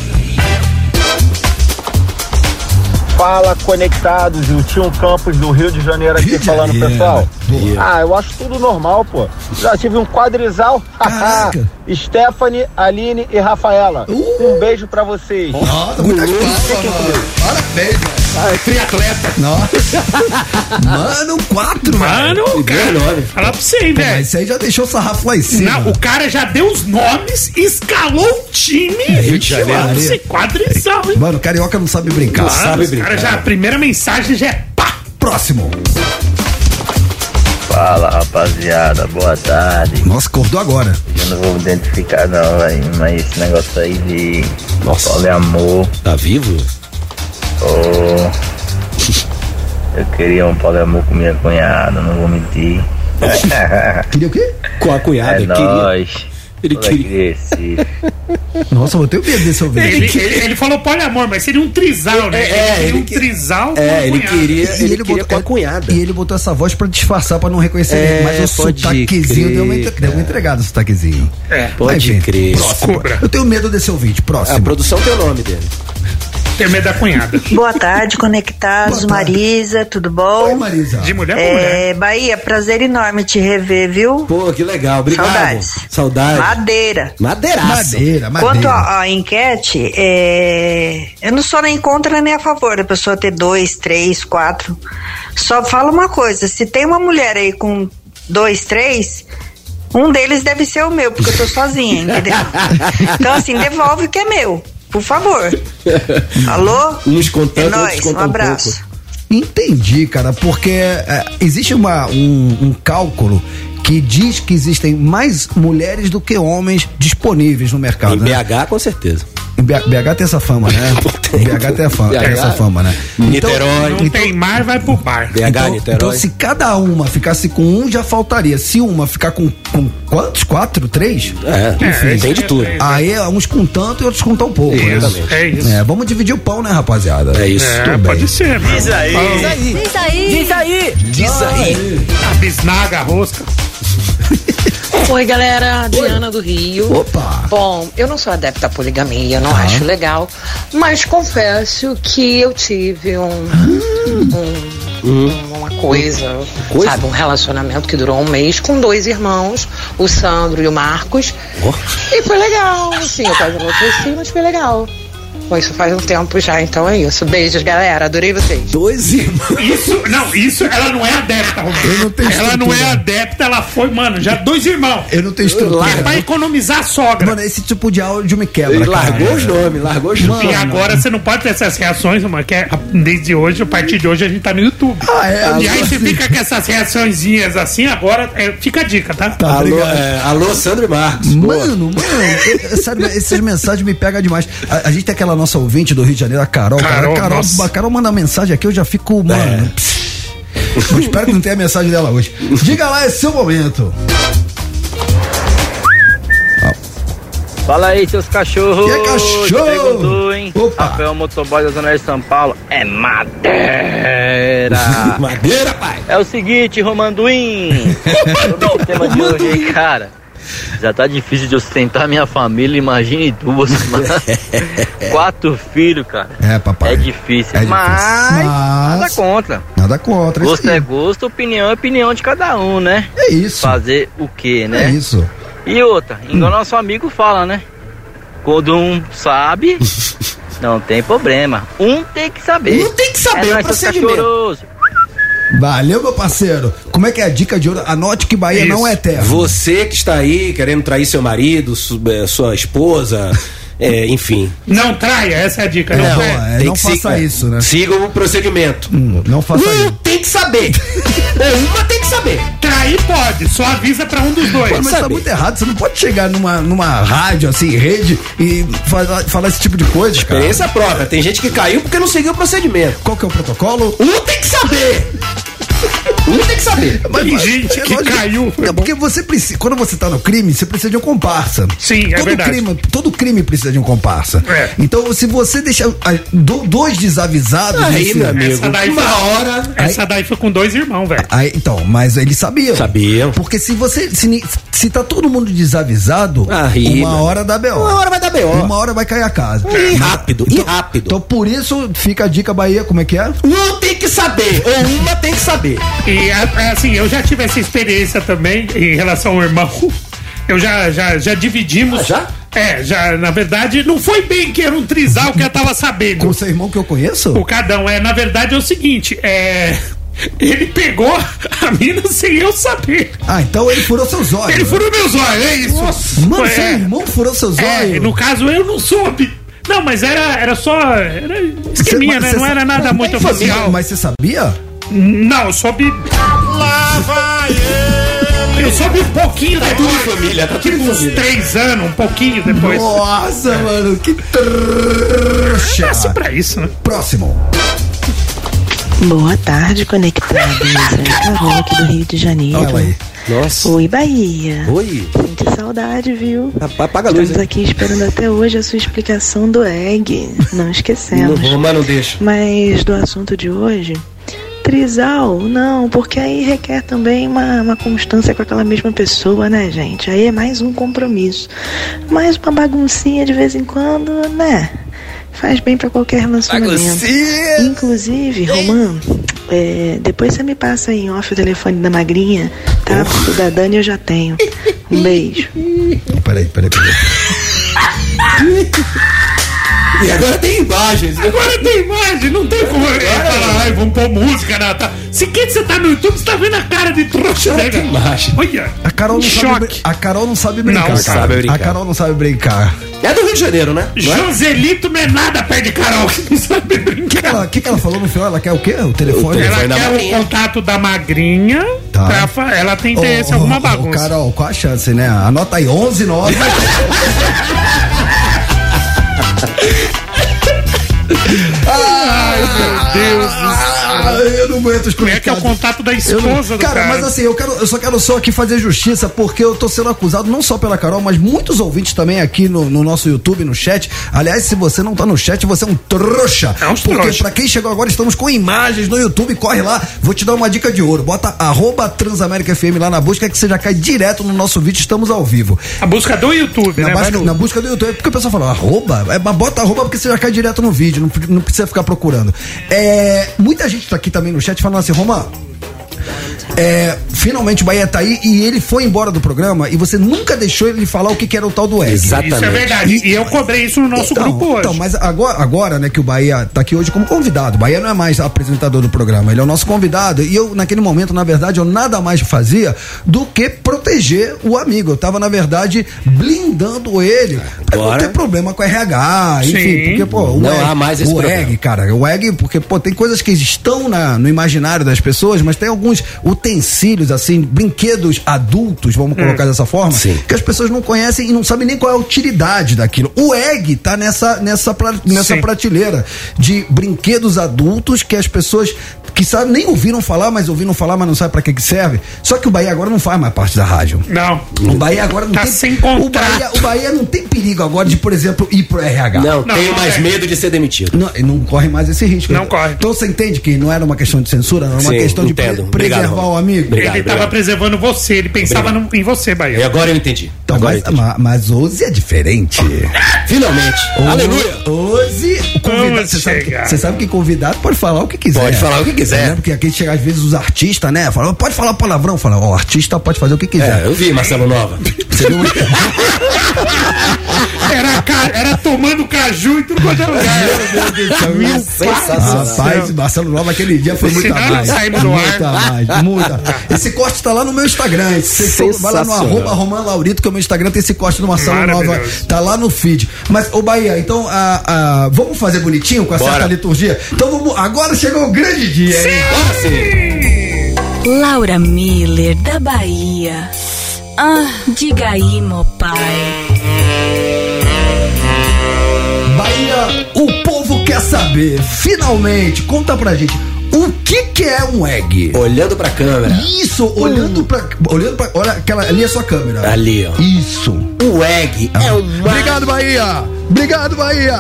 Fala conectados, o Tio Campos do Rio de Janeiro aqui falando, pessoal. Ah, eu acho tudo normal, pô. Já tive um quadrisal. [laughs] Caraca. Stephanie, Aline e Rafaela. Uh. Um beijo pra vocês. Nossa, palmas, mano. Parabéns, mano. Ah, é triatleta. Nossa. [laughs] Mano, quatro, Mano, velho. cara, nome. fala pra você, hein, velho. Mas isso aí já deixou o sarrafo lá em cima. Não, o cara já deu os nomes, escalou o time. Rio de Janeiro. Mano, Você quadrizão, hein? Mano, carioca não sabe brincar. Mano, sabe brincar. cara já, a primeira mensagem já é pá. Próximo. Fala rapaziada, boa tarde. Nossa, acordou agora. Eu não vou me identificar não, velho, mas esse negócio aí de Nossa. poliamor, Tá vivo? Oh, eu queria um poliamor com minha cunhada, não vou mentir. [laughs] Queria o quê? Com a cunhada. é queria. nóis. Ele queria. Nossa, eu tenho medo desse ouvinte. Ele, ele, ele falou poliamor, mas seria um trisal, né? É, é, ele um que- trisal É, ele queria, ele, ele queria botou- com a cunhada. E ele botou essa voz pra disfarçar, pra não reconhecer É, ele. Mas o sotaquezinho crer, deu uma, entre- deu uma entregada o sotaquezinho. É, Pode crer. Próximo. Eu tenho medo desse ouvinte. Próximo. A produção tem o nome dele. Tem medo da cunhada. Boa tarde, conectados. Boa tarde. Marisa, tudo bom? Oi, Marisa. De mulher pra mulher. É, Bahia, prazer enorme te rever, viu? Pô, que legal. Obrigado. Saudades. Saudade. Madeira. Madeiraça. Madeira, madeira. Quanto à à enquete, é, eu não sou nem contra nem a favor da pessoa ter dois, três, quatro. Só fala uma coisa: se tem uma mulher aí com dois, três, um deles deve ser o meu, porque eu tô sozinha, entendeu? [laughs] Então, assim, devolve o que é meu, por favor. [laughs] Alô? Uns contando, É outros nóis, um abraço. pouco. Entendi, cara, porque é, existe uma, um, um cálculo que diz que existem mais mulheres do que homens disponíveis no mercado. Em né? BH, com certeza. BH tem essa fama, né? [laughs] BH tem, a fama, BH. essa fama, né? Niterói. Não tem mar, vai pro bar. BH, então, Niterói. então, se cada uma ficasse com um, já faltaria. Se uma ficar com, com quantos? Quatro? Três? É, É, tem de tudo. Aí é uns com tanto e outros com tão pouco. né? Exatamente. É isso. É, vamos dividir o pão, né, rapaziada? É isso. É, Tudo bem. pode ser, mano. Diz aí. Diz aí. Isso aí. Diz aí. Diz aí. A bisnaga, a rosca. Oi, galera. Diana do Rio. Opa! Bom, eu não sou adepta à poligamia, não acho legal, mas confesso que eu tive um, um- uma coisa, Coisa? sabe, um relacionamento que durou um mês com dois irmãos, o Sandro e o Marcos, e foi legal, assim, eu quase enlouqueci, mas foi legal. Bom, isso faz um tempo já, então é isso. Beijos, galera, adorei vocês. Dois irmãos. Isso, não, isso ela não é adepta, Romero. Eu não tenho Ela não é estrutura. adepta, ela foi, mano, já dois irmãos. Eu não tenho estrutura. É pra economizar a sogra. Mano, esse tipo de áudio me quebra, Ele cara. largou os nomes, largou os nomes. E agora você não pode ter essas reações, mano, que é, desde hoje, a partir de hoje, a gente tá no YouTube. Ah, é? E aí você fica com essas reaçõezinhas assim, agora é, fica a dica, tá? Tá, Alô, é, alô, Sandro e Marcos. Boa. Mano, mano, eu- sério, essas mensagens me pegam demais. A, a gente tem aquela nossa ouvinte do Rio de Janeiro, a Carol. cara. Carol, Carol, nossa. a Carol manda mensagem aqui, eu já fico, mano. pss. Eu espero que não tenha a mensagem dela hoje. Diga lá, é seu momento. Fala aí, seus cachorros. Que é cachorro? Perguntou, hein? Opa. Rafael Motoboy da Zona de São Paulo. É madeira. [laughs] Madeira, pai. é o seguinte, Romanduim. [laughs] Sobre o tema de hoje cara. Já tá difícil de sustentar minha família, imagine duas. [laughs] mano. Quatro filhos, cara. É, papai. É difícil. É difícil. Mas, nada Mas, contra. nada contra. Gosto isso é gosto, opinião é opinião de cada um, né? É isso. Fazer o quê, né? É isso. E outra, igual nosso amigo fala, né? Quando um sabe, [laughs] não tem problema. Um tem que saber. Um tem que saber, é nóis, seus procedimento. Valeu, meu parceiro. Como é que é a dica de ouro? Anote que Bahia não é terra. Você que está aí querendo trair seu marido, eh, sua esposa, é, [laughs] enfim. Não traia, essa é a dica. Não, Não, traia. é, Tem não que faça se- isso, né? Siga o procedimento. Hum, não faça Um isso. tem que saber. [laughs] Uma tem que saber. Trair pode, só avisa pra um dos dois. Pô, mas tá saber. muito errado. Você não pode chegar numa, numa rádio, assim, rede, e falar, falar esse tipo de coisa, cara. Experiência própria. Tem gente que caiu porque não seguiu o procedimento. Qual que é o protocolo? Um tem que saber. Ha ha ha! Um tem que saber. Mas, Tem mas, gente é que lógico- caiu. É porque você precisa. Quando você tá no crime, você precisa de um comparsa. Sim, é todo verdade. Crime, todo crime precisa de um comparsa. É. Então, se você deixar ah, do- dois desavisados. Aí, nesse- meu amigo. Essa daí Uma foi- hora. Essa daí foi com dois irmãos, velho. Aí, então, mas eles sabiam. Sabiam. Porque se você. Se, se tá todo mundo desavisado, Aí, uma meu. hora dá B.O. Uma hora vai dar B.O. Uma hora vai cair a casa. E rápido, e rápido. Então, por isso, fica a dica Bahia, como é que é? Um tem que saber. Ou uma tem que saber. E é- é assim, eu já tive essa experiência também em relação ao irmão. Eu já, já, já dividimos. Ah, já? É, já, na verdade, não foi bem que era um trisal que eu tava sabendo. Com o seu irmão que eu conheço? O Cadão, é, na verdade é o seguinte, é. Ele pegou a mina sem eu saber. Ah, então ele furou seus olhos. Ele furou meus olhos, é isso. Nossa, mano, É. seu irmão furou seus É, olhos. no caso eu não soube. Não, mas era, era só. Era esqueminha, Cê- né? cê- Não era nada muito oficial. Mas você sabia? Não, eu soube. Lá vai ele. Eu soube um pouquinho Tá depois. tudo família, tá tudo uns família. três anos, um pouquinho depois. Nossa, mano, que trouxa. Nasce pra isso, né? Próximo. Boa tarde, conectados. [laughs] É a Carol aqui do Rio de Janeiro. Olha ela aí. Nossa. Oi, Bahia. Oi. Senti saudade, viu? Apaga a luz, Estamos hein? aqui esperando até hoje a sua explicação do egg. Não [laughs] Não esquecemos. vou, mas não deixa. Mas do assunto de hoje, trisal, não, porque aí requer também uma, uma constância com aquela mesma pessoa, né, gente? Aí é mais um compromisso. Mais uma baguncinha de vez em quando, né? Faz bem pra qualquer relacionamento. Baguncinha! Inclusive, Romã, é, depois você me passa em off o telefone da magrinha, tá? Porque o da Dani eu já tenho. Um beijo. Peraí, peraí, peraí. [laughs] E agora tem imagens. Agora tem imagem, não tem como ele falar, ai, vamos pôr música na. Tá. Se que você tá no YouTube, você tá vendo a cara de trouxa, né, cara? imagem. Olha. A Carol não sabe, Choque. brin- a Carol não sabe brincar. Não cara. sabe brincar. A Carol não sabe brincar. É do Rio de Janeiro, né? Não é? Joselito não é nada perto de Carol, que não sabe O que, que brincar. ela, que que ela falou no final? Ela quer o quê? O telefone? O Ela Foi da quer magrinha. o contato da magrinha Tá. pra fa- ela tem interesse em alguma bagunça. Carol, qual a chance, né? Anota aí, 11 9. [laughs] Deus do céu. Ah, eu não aguento os Como é que é o conectados. contato da esposa não- do cara, cara? mas assim, eu, quero, eu só quero só aqui fazer justiça, porque eu tô sendo acusado não só pela Carol, mas muitos ouvintes também aqui no, no nosso YouTube, no chat. Aliás, se você não tá no chat, você é um trouxa. É uns porque trouxa. pra quem chegou agora, estamos com imagens no YouTube, corre lá. Vou te dar uma dica de ouro. Bota arroba Transamérica FM lá na busca que você já cai direto no nosso vídeo, estamos ao vivo. A busca do YouTube, Na, né? Busca, no- na busca do YouTube, é porque o pessoal fala, arroba? É, bota arroba porque você já cai direto no vídeo, não, não precisa ficar procurando. É, muita gente aqui também no chat falando assim, Roma, é, finalmente o Bahia tá aí e ele foi embora do programa e você nunca deixou ele falar o que, que era o tal do egg. Exatamente. Isso é verdade. E eu cobrei isso no nosso Então, grupo hoje. então, mas agora, agora, né, que o Bahia tá aqui hoje como convidado. O Bahia não é mais apresentador do programa, ele é o nosso convidado. E eu, naquele momento, na verdade, eu nada mais fazia do que proteger o amigo. Eu tava, na verdade, blindando ele. Pra não Agora- ter problema com RH, enfim, Sim. porque, pô, o Não egg, há mais esse o problema. egg, cara, o egg, porque, pô, tem coisas que estão na, no imaginário das pessoas, mas tem alguns utensílios, assim, brinquedos adultos, vamos colocar dessa forma, Sim. que as pessoas não conhecem e não sabem nem qual é a utilidade daquilo. O egg tá nessa, nessa, pra- nessa Sim. prateleira de brinquedos adultos que as pessoas que sabem, nem ouviram falar, mas ouviram falar, mas não sabem pra que que serve. Só que o Bahia agora não faz mais parte da rádio. Não. O Bahia agora não Tá tem. sem o. Bahia, o Bahia não tem perigo agora de, por exemplo, ir pro RH. Não, Não, tenho não mais é. medo de ser demitido. Não, e não corre mais esse risco. Não corre. Então você entende que não era uma questão de censura, era uma Sim, questão de entendo. Pre- preservar Obrigado, o amigo. Obrigado, ele tava obrigado. preservando você, ele pensava no- em você, E Bahia. agora eu entendi. Então, agora mas, eu entendi. ma- mas hoje é diferente. Finalmente. Aleluia. Hoje, o convidado. Você sabe, que, você sabe que convidado pode falar o que quiser. Pode falar o que quiser. Né? Porque aqui chega às vezes os artistas, né? Falam, pode falar palavrão. Fala, ó, o artista pode fazer o que quiser. É, eu vi, Marcelo Nova. Seria [laughs] um... Era, ca- era tomando caju e tudo quanto é lugar. Mil Rapaz, Marcelo Nova aquele dia foi muito a Senão mais. saímos no ar. Muito a mais, muita. Esse corte tá lá no meu Instagram. Você vai lá no arroba Roman Laurito, que é o meu Instagram, tem esse corte do Marcelo Nova. Maravilhoso. Tá lá no feed. Mas, ô Bahia, então, a, a- vamos fazer bonitinho com a Bora. certa liturgia? Então vamos, agora chegou o grande dia, hein? Laura Miller, da Bahia. Ah, diga aí, meu pai. Bahia, o povo quer saber, finalmente, conta pra gente, o que que é um egg? Olhando pra câmera. Isso, olhando pra. Olhando pra. Olha, aquela, ali é a sua câmera. Ali, ó. Isso. O egg é uma. Obrigado, Bahia! Obrigado, Bahia!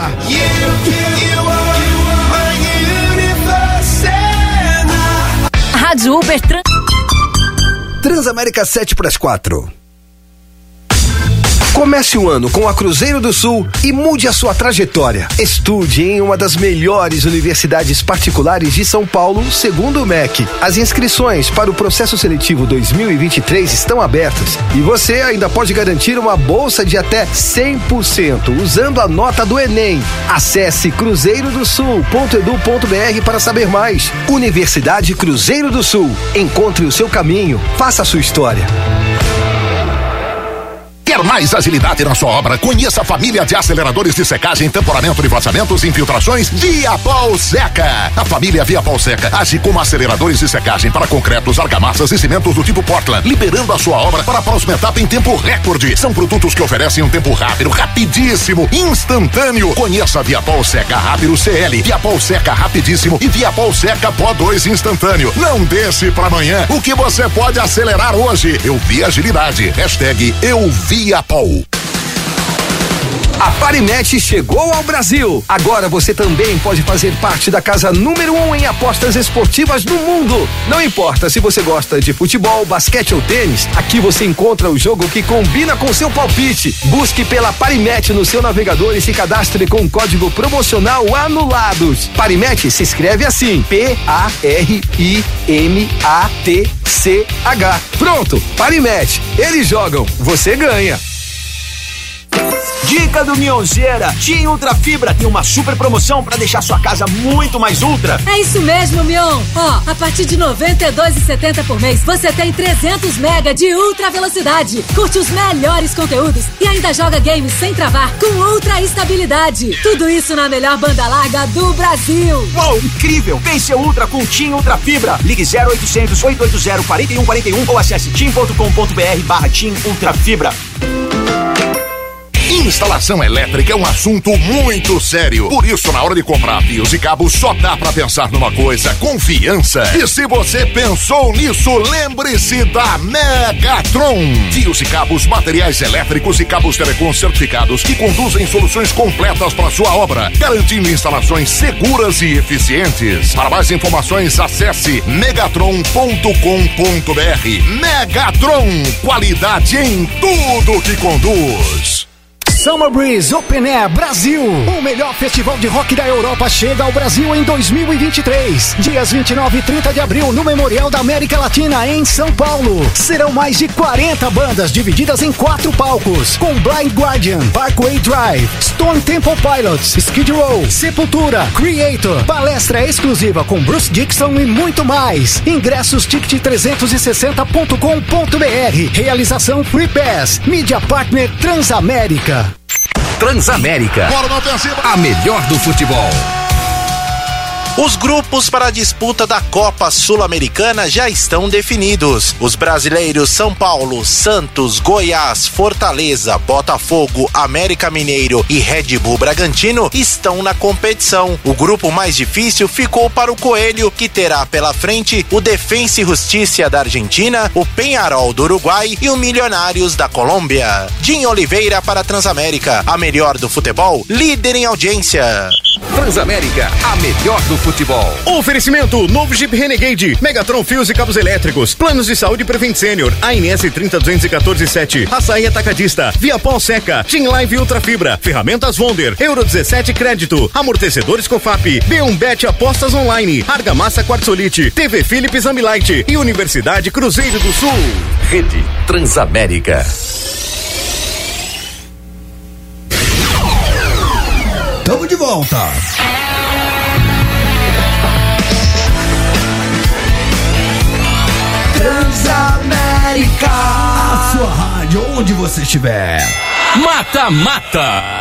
Rádio Uber Tran... Transamérica 7 para as 4. Comece o ano com a Cruzeiro do Sul e mude a sua trajetória. Estude em uma das melhores universidades particulares de São Paulo, segundo o MEC. As inscrições para o processo seletivo 2023 estão abertas e você ainda pode garantir uma bolsa de até 100% usando a nota do Enem. Acesse cruzeirodosul.edu.br para saber mais. Universidade Cruzeiro do Sul. Encontre o seu caminho, faça a sua história. Quer mais agilidade na sua obra? Conheça a família de aceleradores de secagem, temporamento de vazamentos infiltrações Via Pau Seca. A família Via Pau Seca age como aceleradores de secagem para concretos, argamassas e cimentos do tipo Portland, liberando a sua obra para a próxima etapa em tempo recorde. São produtos que oferecem um tempo rápido, rapidíssimo, instantâneo. Conheça a Via Pau Seca Rápido CL, Via Pau Seca Rapidíssimo e Via Pau Seca Pó 2 Instantâneo. Não deixe para amanhã o que você pode acelerar hoje. Eu vi agilidade. Hashtag Eu vi a Paul. A Parimet chegou ao Brasil. Agora você também pode fazer parte da casa número um em apostas esportivas no mundo. Não importa se você gosta de futebol, basquete ou tênis, aqui você encontra o jogo que combina com seu palpite. Busque pela Parimet no seu navegador e se cadastre com o código promocional Anulados. Parimet se escreve assim: P-A-R-I-M-A-T-C-H. Pronto, Parimet. Eles jogam, você ganha. Dica do Mionzeira, Tim Ultra Fibra tem uma super promoção para deixar sua casa muito mais ultra. É isso mesmo, Mion. Ó, a partir de R$ 92,70 por mês, você tem 300 mega de ultra velocidade. Curte os melhores conteúdos e ainda joga games sem travar com ultra estabilidade. Tudo isso na melhor banda larga do Brasil. Uau, incrível! Vem seu Ultra com Tim Ultra Fibra. Ligue 0800 880 4141 ou acesse tim.com.br barra Tim Ultra Fibra. Instalação elétrica é um assunto muito sério. Por isso, na hora de comprar fios e cabos, só dá pra pensar numa coisa: confiança. E se você pensou nisso, lembre-se da Megatron. Fios e cabos, materiais elétricos e cabos telecom certificados que conduzem soluções completas para sua obra, garantindo instalações seguras e eficientes. Para mais informações, acesse megatron.com.br. Megatron, qualidade em tudo que conduz. Summer Breeze Open Air Brasil. O melhor festival de rock da Europa chega ao Brasil em 2023. Dias 29 e 30 de abril no Memorial da América Latina em São Paulo. Serão mais de 40 bandas divididas em quatro palcos, com Blind Guardian, Parkway Drive, Stone Temple Pilots, Skid Row, Sepultura, Creator, palestra exclusiva com Bruce Dixon e muito mais. Ingressos ticket360.com.br. Realização Free Pass. Mídia Partner Transamérica. Transamérica. Bora na ofensiva. A melhor do futebol. Os grupos para a disputa da Copa Sul-Americana já estão definidos. Os brasileiros São Paulo, Santos, Goiás, Fortaleza, Botafogo, América Mineiro e Red Bull Bragantino estão na competição. O grupo mais difícil ficou para o Coelho, que terá pela frente o Defensa e Justiça da Argentina, o Penharol do Uruguai e o Milionários da Colômbia. Jim Oliveira para Transamérica, a melhor do futebol, líder em audiência. Transamérica, a melhor do futebol. Oferecimento: novo Jeep Renegade, Megatron Fios e Cabos Elétricos, Planos de Saúde Prevent Senior, ANS 30214-7, Açaí Atacadista, Via Pol Seca, Team Live Ultra Fibra, Ferramentas Wonder, Euro 17 Crédito, Amortecedores Cofap, B1 Bet Apostas Online, Argamassa Quartzolite, TV Philips Ambilight e Universidade Cruzeiro do Sul. Rede Transamérica. Tamo de volta. Transamérica, a sua rádio, onde você estiver. Mata Mata.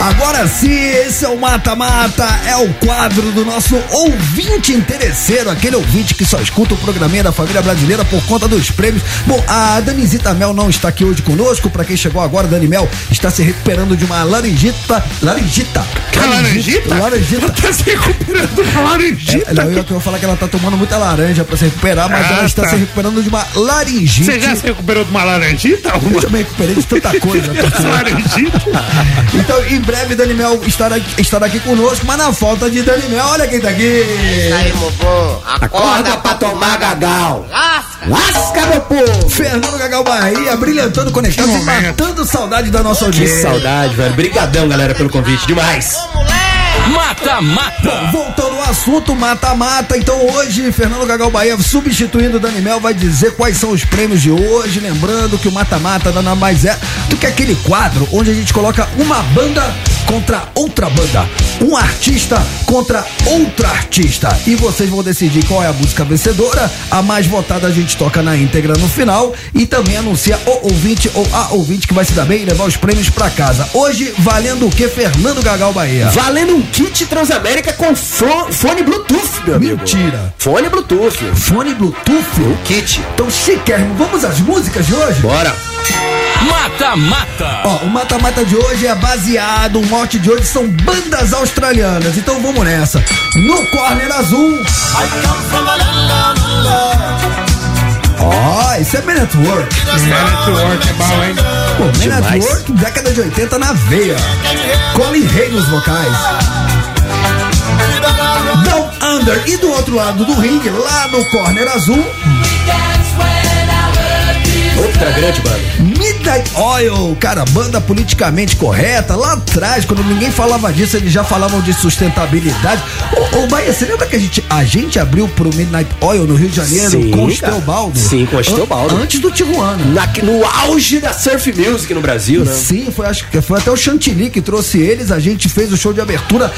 Agora sim, esse é o Mata Mata, é o quadro do nosso ouvinte interesseiro, aquele ouvinte que só escuta o programinha da família brasileira por conta dos prêmios. Bom, a Danisita Mel não está aqui hoje conosco, pra quem chegou agora, Dani Mel está se recuperando de uma laringita. Laringita? laringita? Laringita. Tá se recuperando de uma laringita? É, não, eu, eu vou falar que ela tá tomando muita laranja pra se recuperar, mas Ah, ela está tá. se recuperando de uma laringite. Você já se recuperou de uma laranjita? Eu já me recuperei de tanta coisa. [laughs] laranjita? [laughs] Então, em breve, Dani Mel estará, estará aqui conosco, mas na falta de Dani Mel, olha quem tá aqui. Aí, mobô. Acorda pra tomar gagal. Lasca, meu povo. Fernando Gagal Bahia, brilhantando conectados e matando saudade da nossa Que audiência. saudade, velho. Brigadão, galera, pelo convite. Demais. Mata Mata. Bom, voltando ao assunto mata-mata, então hoje Fernando Gagal Bahia, substituindo o Dani Mel, vai dizer quais são os prêmios de hoje. Lembrando que o mata-mata nada mais é do que aquele quadro onde a gente coloca uma banda contra outra banda, um artista contra outra artista. E vocês vão decidir qual é a música vencedora. A mais votada a gente toca na íntegra no final e também anuncia o ouvinte ou a ouvinte que vai se dar bem e levar os prêmios pra casa. Hoje, valendo o que, Fernando Gagal Bahia? Valendo um kit Transamérica com fro- fone Bluetooth, meu amigo. Mentira. Fone Bluetooth. Fone Bluetooth? O kit. Então, chiquérrimo, vamos às músicas de hoje? Bora. Mata Mata. Ó, o mata-mata de hoje é baseado, o mote de hoje são bandas australianas. Então vamos nessa. No Corner Azul. Ó, isso é Man at Work. Network é bom, hein? Pô, Man at. Work, década de 80 na veia. Colin Hay nos vocais. Down Under. E do outro lado do ringue, lá no Corner Azul, Outra grande banda. Midnight Oil, cara, banda politicamente correta. Lá atrás, quando ninguém falava disso, eles já falavam de sustentabilidade. Ô, ô Bahia, você lembra que a gente, a gente abriu pro Midnight Oil no Rio de Janeiro Sim, com o cara. Steobaldo? Sim, com o Steobaldo. An- Antes do Tijuana. Na- no auge da surf music no Brasil, né? Sim, foi, acho que foi até o Chantilly que trouxe eles. A gente fez o show de abertura.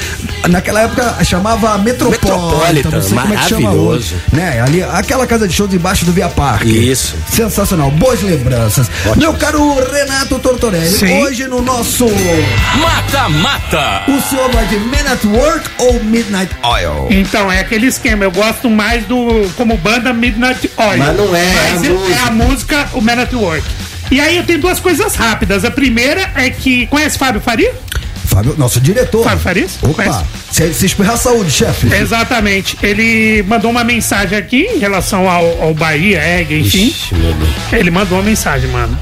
Naquela época chamava Metropolitan. Metropolitan, é maravilhoso. hoje. Né? Ali, aquela casa de shows embaixo do Via Parque. Isso. Sensacional, boas lembranças. Meu caro Renato Tortorelli, Sim. hoje no nosso. Mata Mata. O senhor vai de Men at Work ou Midnight Oil? Então, é aquele esquema. Eu gosto mais do. Como banda Midnight Oil. Mas não é, Mas é a é, música. é a música, o Man at Work. E aí eu tenho duas coisas rápidas. A primeira é que. Conhece Fábio Faria? Fábio, nosso diretor. Fábio Farias? Opa, Conhece? se, se espirrar saúde, chefe. Exatamente. Ele mandou uma mensagem aqui em relação ao, ao Bahia, Egg, enfim. Ixi, meu Deus. Ele mandou uma mensagem, mano.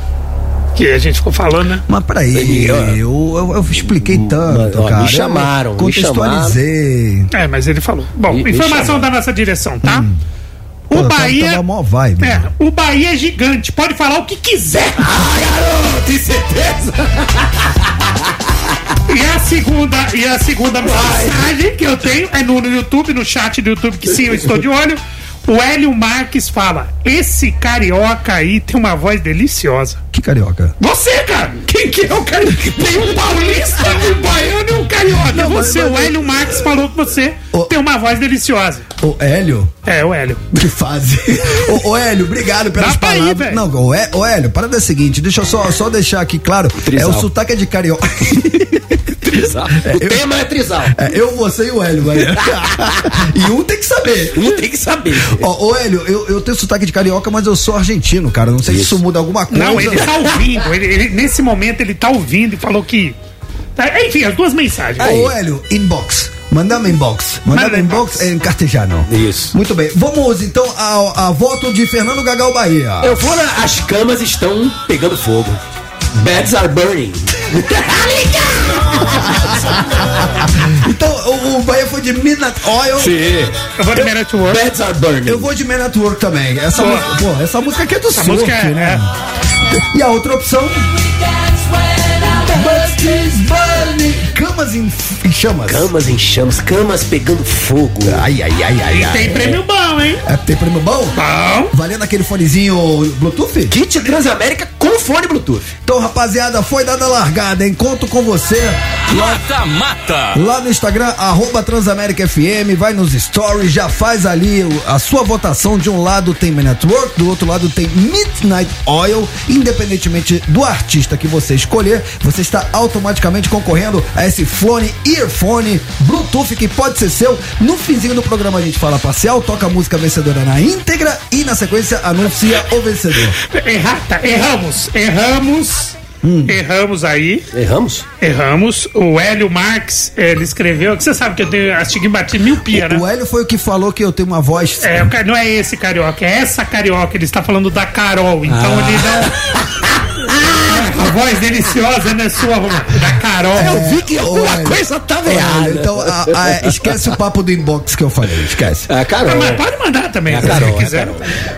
Que a gente ficou falando, né? Mas peraí, eu, eu, eu expliquei tanto, ó, me cara. chamaram, eu me contextualizei. É, mas ele falou. Bom, Me- me informação chamaram. da nossa direção, tá? Pô, O eu tava- Bahia. Vibe. É, o Bahia é gigante, pode falar o que quiser. Tem certeza? E a segunda, e a segunda mensagem que eu tenho é no, no YouTube, no chat do YouTube, que sim, eu estou de olho. O Hélio Marques fala: Esse carioca aí tem uma voz deliciosa. Que carioca. Você, cara! Quem [laughs] que é o carioca? Tem um paulista, um baiano e um carioca. Não, mas- você, mas- o Hélio Marques falou que você Ô. tem uma voz deliciosa. O Hélio? É, o Hélio. [laughs] Que fase. ô, ô, Hélio, obrigado pelas Dá pra ir, palavras. velho. não, ô, Hé- ô, Hélio, parada é a seguinte, deixa eu só, só deixar aqui claro. Trisal. É o sotaque é de carioca. [laughs] Trisal. o tema é Trisal. É, eu, você e o Hélio, vai. e um tem que saber. Um tem que saber. Ó, ô Hélio, eu, eu tenho sotaque de carioca, mas eu sou argentino, cara. Não sei se isso muda alguma coisa. Não, ele tá ouvindo. Ele, ele- nesse momento ele tá ouvindo e falou que. tá, Enfim, as duas mensagens. Ô Hélio, inbox. Mandame inbox. Mandame Manda inbox em castelhano. Isso. Muito bem. Vamos então ao, a voto de Fernando Gagal Bahia. Eu vou na, as camas estão pegando fogo. Beds are burning. [laughs] Então, o, o Bahia foi de Midnight Oil. Sim. Eu vou de Man at Work. Beds are burning. Eu vou de Man at Work também. Essa, Pô. música, pô, essa música aqui é do Essa surf, música é- né? E a outra opção? Burning. Camas em, em chamas. Camas em chamas, camas pegando fogo. Ai, ai, ai, ai, E ai. tem prêmio bom, hein? É, tem prêmio bom? Bom. Valendo aquele fonezinho Bluetooth? Kit Transamérica fone Bluetooth. Então, rapaziada, foi dada a largada, hein? Conto com você. Mata, mata. Lá no Instagram, arroba Transamérica FM, vai nos stories, já faz ali a sua votação. De um lado tem Man Network, do outro lado tem Midnight Oil. Independentemente do artista que você escolher, você está automaticamente concorrendo a esse fone, earphone, Bluetooth que pode ser seu. No finzinho do programa a gente fala parcial, toca a música vencedora na íntegra e na sequência anuncia o vencedor. Errata, erramos, erramos. Erramos aí. Erramos? Erramos. O Hélio Marx, ele escreveu. que Você sabe que eu tenho astigmatismo miopia, né? O Hélio foi o que falou que eu tenho uma voz. É, não é esse carioca, é essa carioca. Ele está falando da Carol, então Ah. ele não. [laughs] A voz deliciosa, né? Sua, da Carol. Eu vi que alguma Olha, coisa tava errada. Então, a- a- esquece o papo do inbox que eu falei, esquece. É, Carol. Ah, mas pode mandar também, É a se Carol, é a quiser.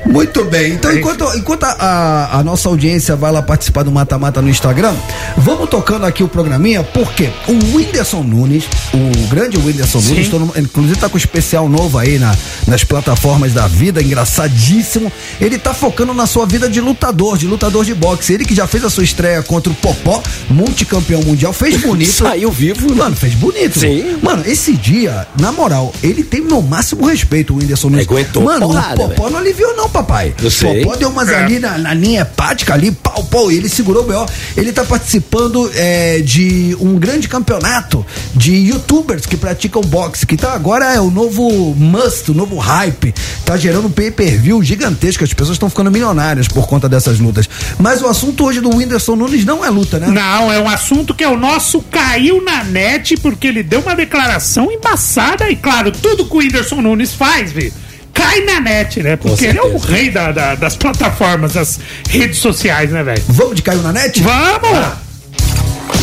Muito bem, então enquanto, enquanto a, a- a nossa audiência vai lá participar do Mata Mata no Instagram, vamos tocando aqui o programinha, porque o Whindersson Nunes, o grande Whindersson Sim. Nunes, mundo- inclusive tá com especial novo aí na- nas plataformas da vida, engraçadíssimo. Ele tá focando na sua vida de lutador, de lutador de boxe. Ele que já fez a sua estreia contra o Popó, multicampeão mundial, fez [laughs] bonito. Saiu vivo. Mano, fez bonito. Sim. Mano, esse dia, na moral, ele tem meu máximo respeito, o Whindersson Nunes. Aguentou Mano, porrada, o Popó não aliviou não, papai. Eu sei. Popó deu umas É. ali na, na linha hepática ali, pau, pau, e ele segurou o B.O. Ele tá participando é, de um grande campeonato de youtubers que praticam boxe, que tá agora é o novo must, o novo hype. Tá gerando um pay-per-view gigantesco, as pessoas estão ficando milionárias por conta dessas lutas. Mas o assunto hoje do Whindersson Nunes não é luta, né? Não, é um assunto que é o nosso caiu na net porque ele deu uma declaração embaçada e, claro, tudo que o Whindersson Nunes faz, vi, cai na net, né? Porque ele é o rei da- da- das plataformas, das redes sociais, né, velho? Vamos de caiu na net? Vamos!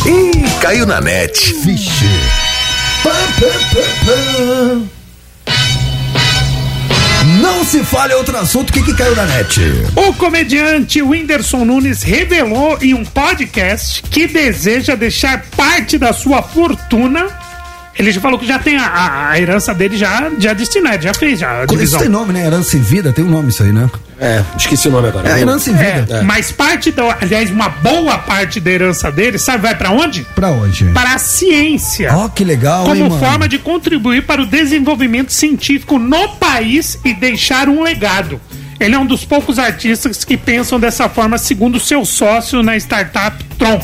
Ih, caiu na net. Vixe. Pá, pá, pá. Não se fale outro assunto, o que, que caiu na net? O comediante Whindersson Nunes revelou em um podcast que deseja deixar parte da sua fortuna. Ele já falou que já tem a, a- a herança dele já, já destinada, já fez já a Isso divisão. tem nome, né? Herança em vida, tem um nome isso aí, né? É, esqueci o nome agora. É, herança em vida. É, mas parte da, aliás, uma boa parte da herança dele, sabe, vai pra onde? Pra onde? Para a ciência. Ó, que legal, hein, Como mano? forma de contribuir para o desenvolvimento científico no país e deixar um legado. Ele é um dos poucos artistas que pensam dessa forma, segundo seu sócio na startup Tron.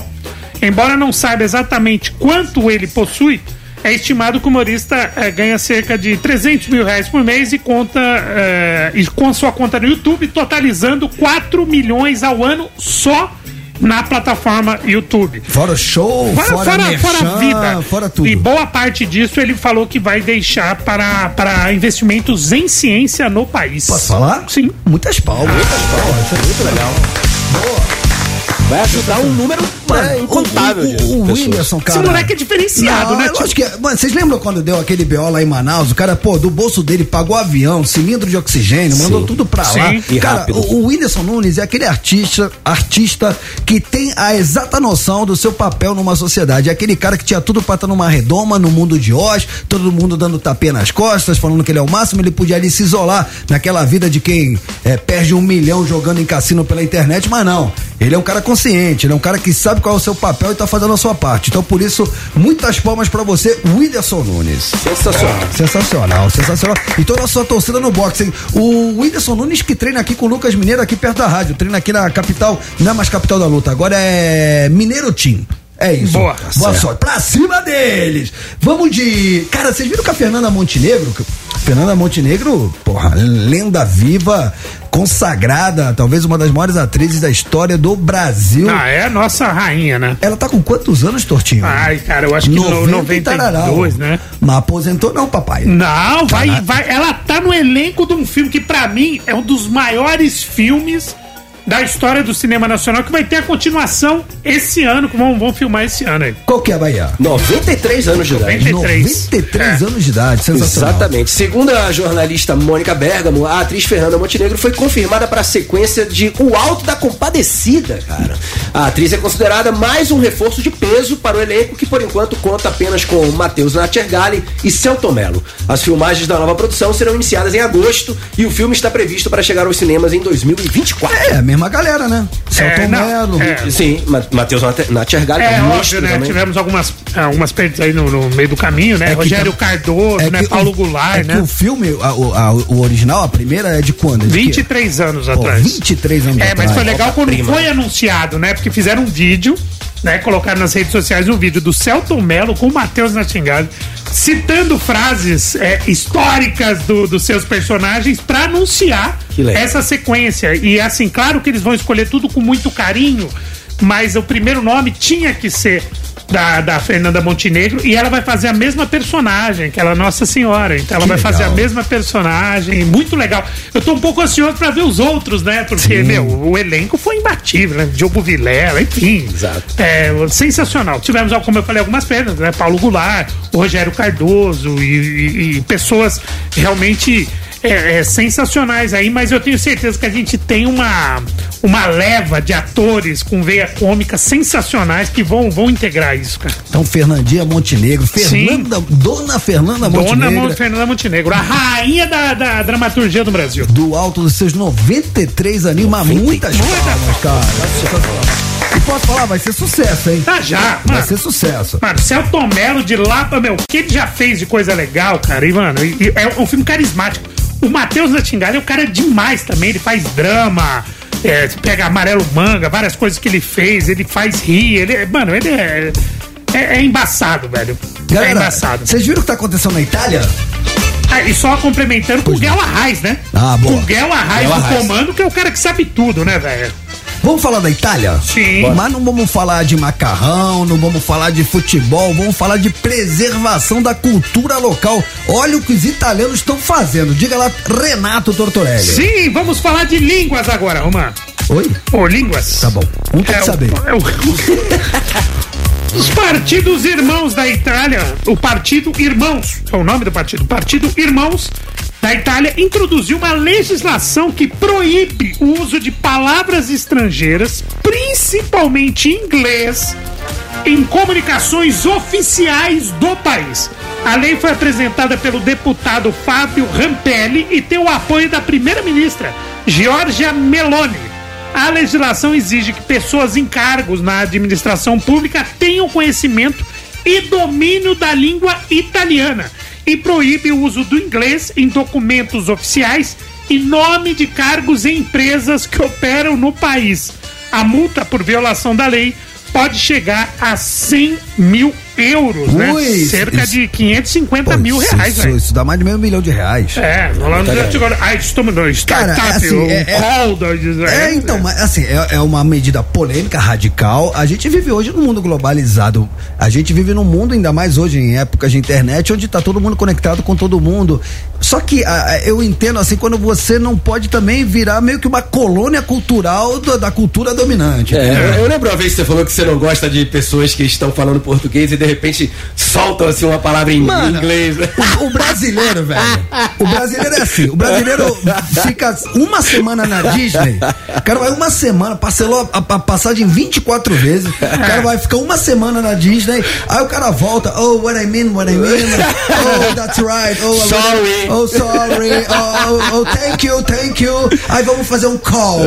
Embora não saiba exatamente quanto ele possui, é estimado que o humorista eh, ganha cerca de 300 mil reais por mês e conta eh, e com sua conta no YouTube, totalizando 4 milhões ao ano só na plataforma YouTube. Fora o show, Fora, fora, fora, merchan, fora a vida. fora tudo. E boa parte disso ele falou que vai deixar para, para investimentos em ciência no país. Posso falar? Sim. Muitas palmas. Muitas palmas. Isso é muito legal. Vai ajudar um número é, incontável O, o, o. Whindersson, cara. Esse moleque é diferenciado, Não, né, eu tio? acho que. Mano, vocês lembram quando deu aquele BO lá em Manaus? O cara, pô, do bolso dele pagou avião, cilindro de oxigênio, mandou Sim. tudo pra Sim. lá. E cara, rápido. o, o Whindersson Nunes é aquele artista, artista que tem a exata noção do seu papel numa sociedade. É aquele cara que tinha tudo pra estar numa redoma, no mundo de Oz, todo mundo dando tapinha nas costas, falando que ele é o máximo, ele podia ali se isolar naquela vida de quem é, perde um milhão jogando em cassino pela internet, mas não. Ele é um cara consciente, ele é um cara que sabe qual é o seu papel e tá fazendo a sua parte. Então, por isso, muitas palmas pra você, Whindersson Nunes. Sensacional. Sensacional, sensacional. Então, nossa sua torcida no boxe, hein? O Whindersson Nunes que treina aqui com o Lucas Mineiro, aqui perto da rádio. Treina aqui na capital, não é mais capital da luta, agora é Mineiro Team. É isso. Boa. Boa sorte. Pra cima deles. Vamos de. Cara, vocês viram que a Fernanda Montenegro. Fernanda Montenegro, porra, lenda viva, consagrada, talvez uma das maiores atrizes da história do Brasil. Ah, é a nossa rainha, né? Ela tá com quantos anos, Tortinho? Ai, cara, eu acho que no 90 e tararau. 92, né? Mas aposentou não, papai. Não, vai, Caraca. vai. Ela tá no elenco de um filme que, pra mim, é um dos maiores filmes da história do cinema nacional, que vai ter a continuação esse ano, que vão, vão filmar esse ano aí. Qual que é, Bahia? 93 anos de idade. 93. 93 É. anos de idade, sensacional. Exatamente. Segundo a jornalista Mônica Bergamo, a atriz Fernanda Montenegro foi confirmada para a sequência de O Alto da Compadecida, cara. A atriz é considerada mais um reforço de peso para o elenco, que por enquanto conta apenas com Matheus Natchergali e Celton Mello. As filmagens da nova produção serão iniciadas em agosto e o filme está previsto para chegar aos cinemas em 2024. É, mesma galera, né? Celton Mello. é. Sim, Ma- Matheus Nat- Natchergal, É, é, um óbvio, né? também. Tivemos algumas, algumas perdas aí no, no meio do caminho, né? É que Rogério tam- Cardoso, é né? que Paulo Goulart, é né? que o filme, a- o, a- o original, a primeira é de quando? É de quê? 23 anos Pô, atrás. 23 anos É, atrás. mas foi legal quando Obra-prima. foi anunciado, né? Porque fizeram um vídeo, né? Colocaram nas redes sociais um vídeo do Celton Mello com o Matheus Nastingale, citando frases é, históricas do- dos seus personagens pra anunciar essa sequência. E assim, claro que eles vão escolher tudo com muito carinho, mas o primeiro nome tinha que ser. Da, da Fernanda Montenegro e ela vai fazer a mesma personagem, que ela é Nossa Senhora. Então ela Que vai fazer a legal. mesma personagem, muito legal. Eu tô um pouco ansioso pra ver os outros, né? Porque, Sim. meu, o elenco foi imbatível, né? Diogo Vilela, enfim. Exato. É, sensacional. Tivemos, como eu falei, algumas perdas, né? Paulo Goulart, o Rogério Cardoso e, e- e pessoas realmente é, é, sensacionais aí, mas eu tenho certeza que a gente tem uma, uma leva de atores com veia cômica sensacionais que vão, vão integrar isso, cara. Então, Fernandinha Montenegro, Fernanda, Dona Fernanda Dona Montenegro. Mon- Fernanda Montenegro, a rainha da, da dramaturgia do Brasil. Do alto dos seus 93 aninhos, mas muitas palmas, cara. E posso falar, vai ser sucesso, hein? Tá já, Vai mano. ser sucesso. Mano, Celton Mello de lá pra, meu, o que ele já fez de coisa legal, cara, e, mano, e- e é um filme carismático. O Matheus Natingale é um cara demais também, ele faz drama, é, pega amarelo manga, várias coisas que ele fez, ele faz rir, ele, é- mano, ele é, é, é embaçado, velho. é Galera, embaçado. vocês viram o que tá acontecendo na Itália? Ah, e só complementando com o Guel Arraes, né? Ah, boa. Com o Guel Arraes no comando, que é o cara que sabe tudo, né, velho? Vamos falar da Itália? Sim. Mas não vamos falar de macarrão, não vamos falar de futebol, vamos falar de preservação da cultura local. Olha o que os italianos estão fazendo. Diga lá, Renato Tortorelli. Sim, vamos falar de línguas agora, Romano. Oi? Ô, línguas. Tá bom. Um tem É que o- saber. é o- [laughs] Os partidos irmãos da Itália, o Partido Irmãos, é o nome do partido, Partido Irmãos da Itália, introduziu uma legislação que proíbe o uso de palavras estrangeiras, principalmente inglês, em comunicações oficiais do país. A lei foi apresentada pelo deputado Fábio Rampelli e tem o apoio da primeira-ministra, Giorgia Meloni. A legislação exige que pessoas em cargos na administração pública tenham conhecimento e domínio da língua italiana e proíbe o uso do inglês em documentos oficiais e nome de cargos em empresas que operam no país. A multa por violação da lei pode chegar a 100 mil euros, né? Ui, Cerca isso- de 550 mil Isso- reais, isso, velho. isso dá mais de meio milhão de reais. É, falando Tá de agora. Ah, estamos no Cara, startup, assim, o é- é-. É, então, mas, assim, é, é uma medida polêmica, radical. A gente vive hoje num mundo globalizado. A gente vive num mundo, ainda mais hoje, em épocas de internet, onde tá todo mundo conectado com todo mundo. Só que a- a- eu entendo, assim, quando você não pode também virar meio que uma colônia cultural do- da cultura dominante. É, eu, eu lembro uma vez que você falou que você não gosta de pessoas que estão falando português e de repente soltam assim uma palavra em Mano, inglês. O, o brasileiro, velho. O brasileiro é assim. O brasileiro fica uma semana na Disney. O cara vai uma semana, parcelou a, a passagem 24 vezes. O cara vai ficar uma semana na Disney. Aí o cara volta. Oh, what I mean, what I mean. Oh, that's right. Oh, Sorry. Oh, sorry. Oh, oh, oh, thank you, thank you. Aí vamos fazer um call.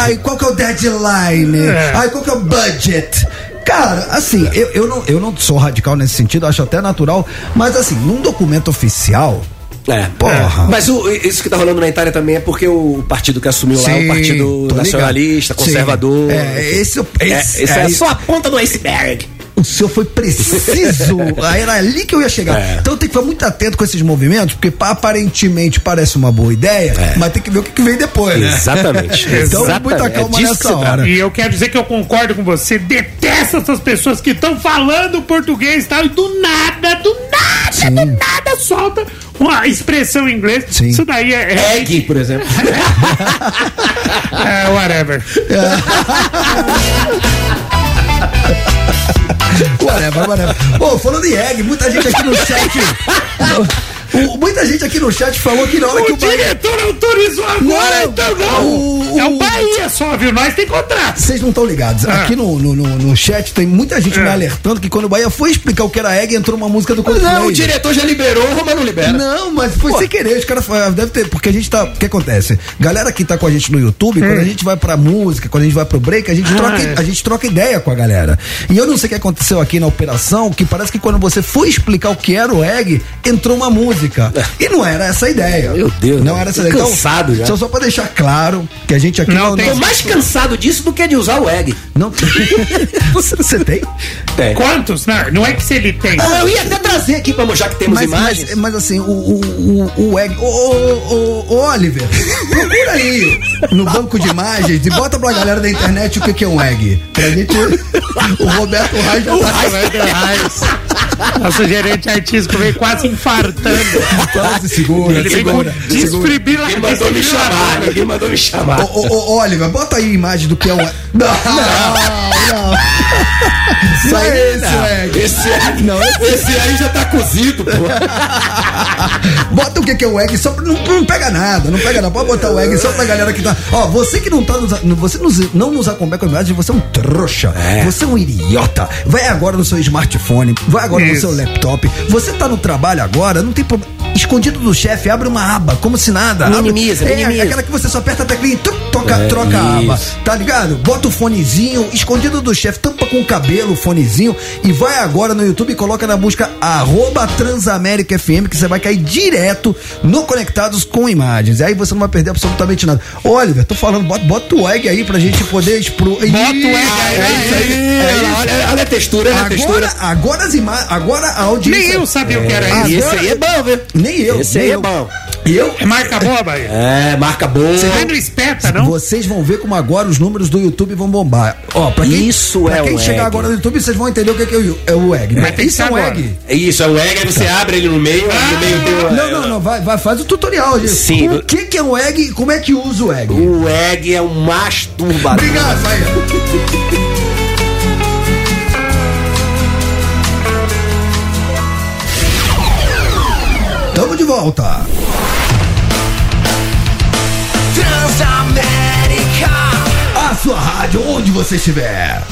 Aí qual que é o deadline? É. Aí qual que é o budget? Cara, assim, eu, eu, não, eu não sou radical nesse sentido, acho até natural, mas assim, num documento oficial. É. Porra. Mas o- isso que tá rolando na Itália também é porque o partido que assumiu lá é Sim, um partido tô ligado. nacionalista, Sim. conservador. É, esse, esse, é, esse é, aí- só a ponta do iceberg. O senhor foi preciso. Aí [laughs] Era ali que eu ia chegar. É. Então tem que ficar muito atento com esses movimentos, porque pa- aparentemente parece uma boa ideia, mas tem que ver o que, que vem depois, né? Exatamente. [laughs] então, Exatamente. muita calma É nessa hora. E eu quero dizer que eu concordo com você. Detesto essas pessoas que estão falando português e tal, e do nada, do nada, do nada solta uma expressão em inglês. Sim. Isso daí é. é, Egg, por exemplo. [laughs] é whatever. Whatever, whatever. Ô, falando em egg, muita gente aqui no chat. [laughs] O- muita gente aqui no chat falou que na hora que O o Bahia. diretor autorizou agora, então não. O- É o- o Bahia só, viu? Nós tem contrato. Vocês não estão ligados. Ah. Aqui no, no, no, no chat tem muita gente É. me alertando que quando o Bahia foi explicar o que era egg, entrou uma música do Não, Coldplay. o diretor já liberou, o Roma não libera. Não, mas foi Pô. sem querer, os caras fa- deve ter, porque a gente tá, o que acontece? Galera que tá com a gente no YouTube, quando a gente vai pra música, quando a gente vai pro break, a gente Hum. Ah, troca, é. a gente troca ideia com a galera. E eu não sei o que aconteceu aqui na operação, que parece que quando você foi explicar o que era o egg, entrou uma música. E não era essa a ideia. Meu Deus, não era essa Tô ideia. Então, cansado já. Só, só pra deixar claro que a gente aqui Não, tem- Tô mais [laughs] cansado disso do que de usar o egg. não você, você tem? Tem. Quantos? Não, não é que se ele tem. Ah, eu ia até trazer aqui pra mostrar que temos Mas, imagens. mas, mas assim, o, o, o, o egg. Ô, ô, ô, ô, Oliver, procura aí no banco de imagens e bota pra galera da internet o que, que é um egg. Pra gente. O Roberto Reis já tá [laughs] [laughs] Nosso gerente artístico veio quase infartando. Então, se segura, Ele segura. desfibrilador. Ninguém mandou me chamar, ninguém mandou me chamar. Ô, ô, ô, Oliver, bota aí a imagem do que é egg. Não, não, não. Isso aí é esse Não, egg. Esse, aí- Não, esse- esse aí já tá cozido, pô. [laughs] Bota o que, que é o egg só pra. Não, não pega nada, não pega nada. Pode botar o egg só pra galera que tá. Ó, você que não tá nos. Você nos- não nos acompanha com a imagem, você é um trouxa. Você é um idiota. Vai agora no seu smartphone, vai agora no Isso. seu laptop. Você tá no trabalho agora, não tem problema. Escondido do chefe, abre uma aba, como se nada. Abre- Minimiza, é, minimiza. aquela que você só aperta a teclinha e tuc, toca, É, troca a aba. isso. Tá ligado? Bota o fonezinho, escondido do chefe, tampa com o cabelo o fonezinho e vai agora no YouTube e coloca na busca arroba Transamérica FM que você vai cair direto no Conectados com Imagens. E aí você não vai perder absolutamente nada. Oliver, tô falando, bota, bota o egg aí pra gente poder expro... Bota o egg aí, é isso. É isso. Olha, olha a textura, olha a Agora, textura. agora as imagens, agora a audiência. Nem eu sabia o que era Agora- isso. Esse aí é bom, viu? Nem eu. Esse aí é bom. E eu? É marca boa, Bahia. É, marca boa. Você vê no espeta, não? Vocês vão ver como agora os números do YouTube vão bombar. Ó, pra quem, Isso pra é quem o chegar egg. agora no YouTube, vocês vão entender o que, que é, o, é o egg. Né? Isso é um agora. egg. É isso, é o egg, aí você abre ele no meio, aí no meio tem o. Não, não, não, vai, vai, faz o tutorial. gente. Sim. O que, que é um egg e como é que usa o egg? O egg é um masturbador. Obrigado, vai. Volta. Transamérica. A sua rádio, onde você estiver.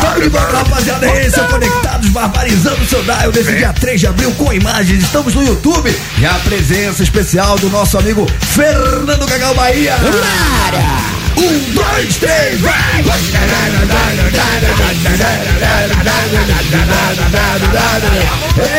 Tamo de volta, rapaziada. Esse é Conectados Barbarizando o seu dial nesse dia 3 de abril com imagens. Estamos no YouTube e a presença especial do nosso amigo Fernando Cagal Bahia. Um, dois, três, vai!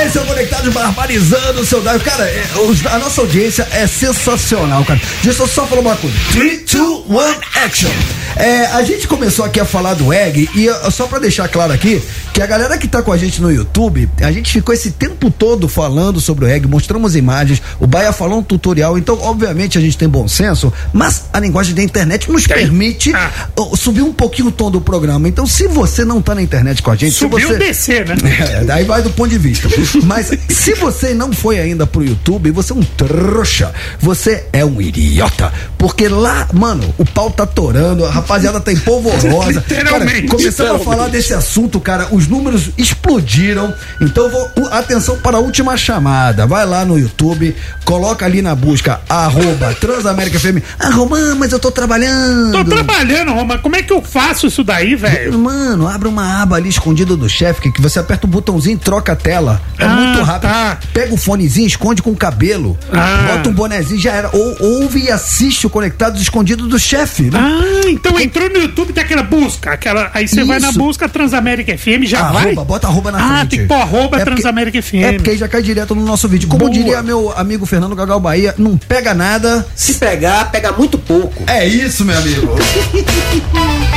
Esse é o Conectados Barbarizando o seu dial. Cara, é, a nossa audiência é sensacional, cara. Deixa eu só falar uma coisa. 3, 2, 1, action. É, a gente começou aqui a falar do egg e uh, só pra deixar claro aqui que a galera que tá com a gente no YouTube, a gente ficou esse tempo todo falando sobre o egg, mostramos imagens, o Baia falou um tutorial, então obviamente a gente tem bom senso, mas a linguagem da internet nos permite Ah. subir um pouquinho o tom do programa. Então se você não tá na internet com a gente, Subiu se você descer, né? [laughs] é, daí vai do ponto de vista. [laughs] Mas se você não foi ainda pro YouTube, você é um trouxa. Você é um idiota. Porque lá, mano, o pau tá torando, a rapaziada tá empolvorosa. [laughs] Literalmente. Cara, começando a falar desse assunto, cara, os números explodiram. Então, vou. Atenção para a última chamada. Vai lá no YouTube, coloca ali na busca, arroba Transamérica FM. Ah, Romã, mas eu tô trabalhando. Tô trabalhando, Roma. Como é que eu faço isso daí, velho? Mano, abre uma aba ali escondida do chefe, que, que você aperta o botãozinho e troca a tela. É Ah, muito rápido. tá. Pega o fonezinho, esconde com o cabelo. Ah. Bota um bonezinho, já era. Ou ouve e assiste o Conectados Escondido do chefe. né? Ah, então entrou no YouTube, tem aquela busca. Aquela, aí você vai na busca Transamérica FM, já vai. Arroba, bota arroba na ah, frente. tem que pôr arroba É porque- Transamérica FM. É porque aí já cai direto no nosso vídeo. Como Boa. diria meu amigo Fernando Gagal Bahia, não pega nada. Se pegar, pega muito pouco. É isso, meu amigo amigo. [laughs]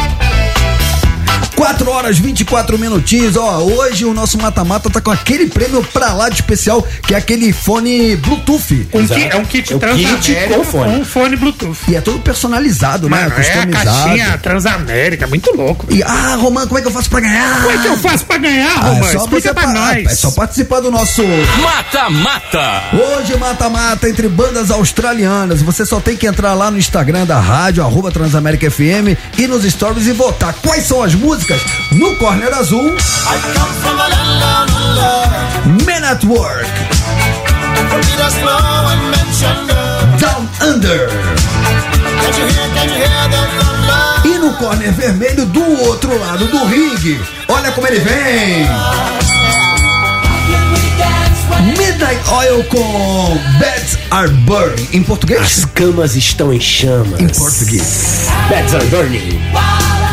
4 horas 24 minutinhos. Ó, hoje o nosso mata-mata tá com aquele prêmio pra lá de especial, que é aquele fone Bluetooth. Um ki- é um kit É um Transamérica kit com fone. um fone Bluetooth. E é todo personalizado, né? Mano, é a Customizado. caixinha Transamérica, muito louco. E, ah, Romã, como é que eu faço pra ganhar? Como é que eu faço pra ganhar, Ah, Romã? é só Explica você pra pa- nós. É só participar do nosso Mata-mata. Hoje mata-mata entre bandas australianas. Você só tem que entrar lá no Instagram da rádio, arroba Transamérica FM, e nos stories e votar quais são as músicas no Corner Azul. Men at Work. Down Under. E no corner vermelho do outro lado do ringue, olha como ele vem. Midnight Oil com Beds Are Burning. Em português? As camas estão em chamas. Em português. Beds are burning.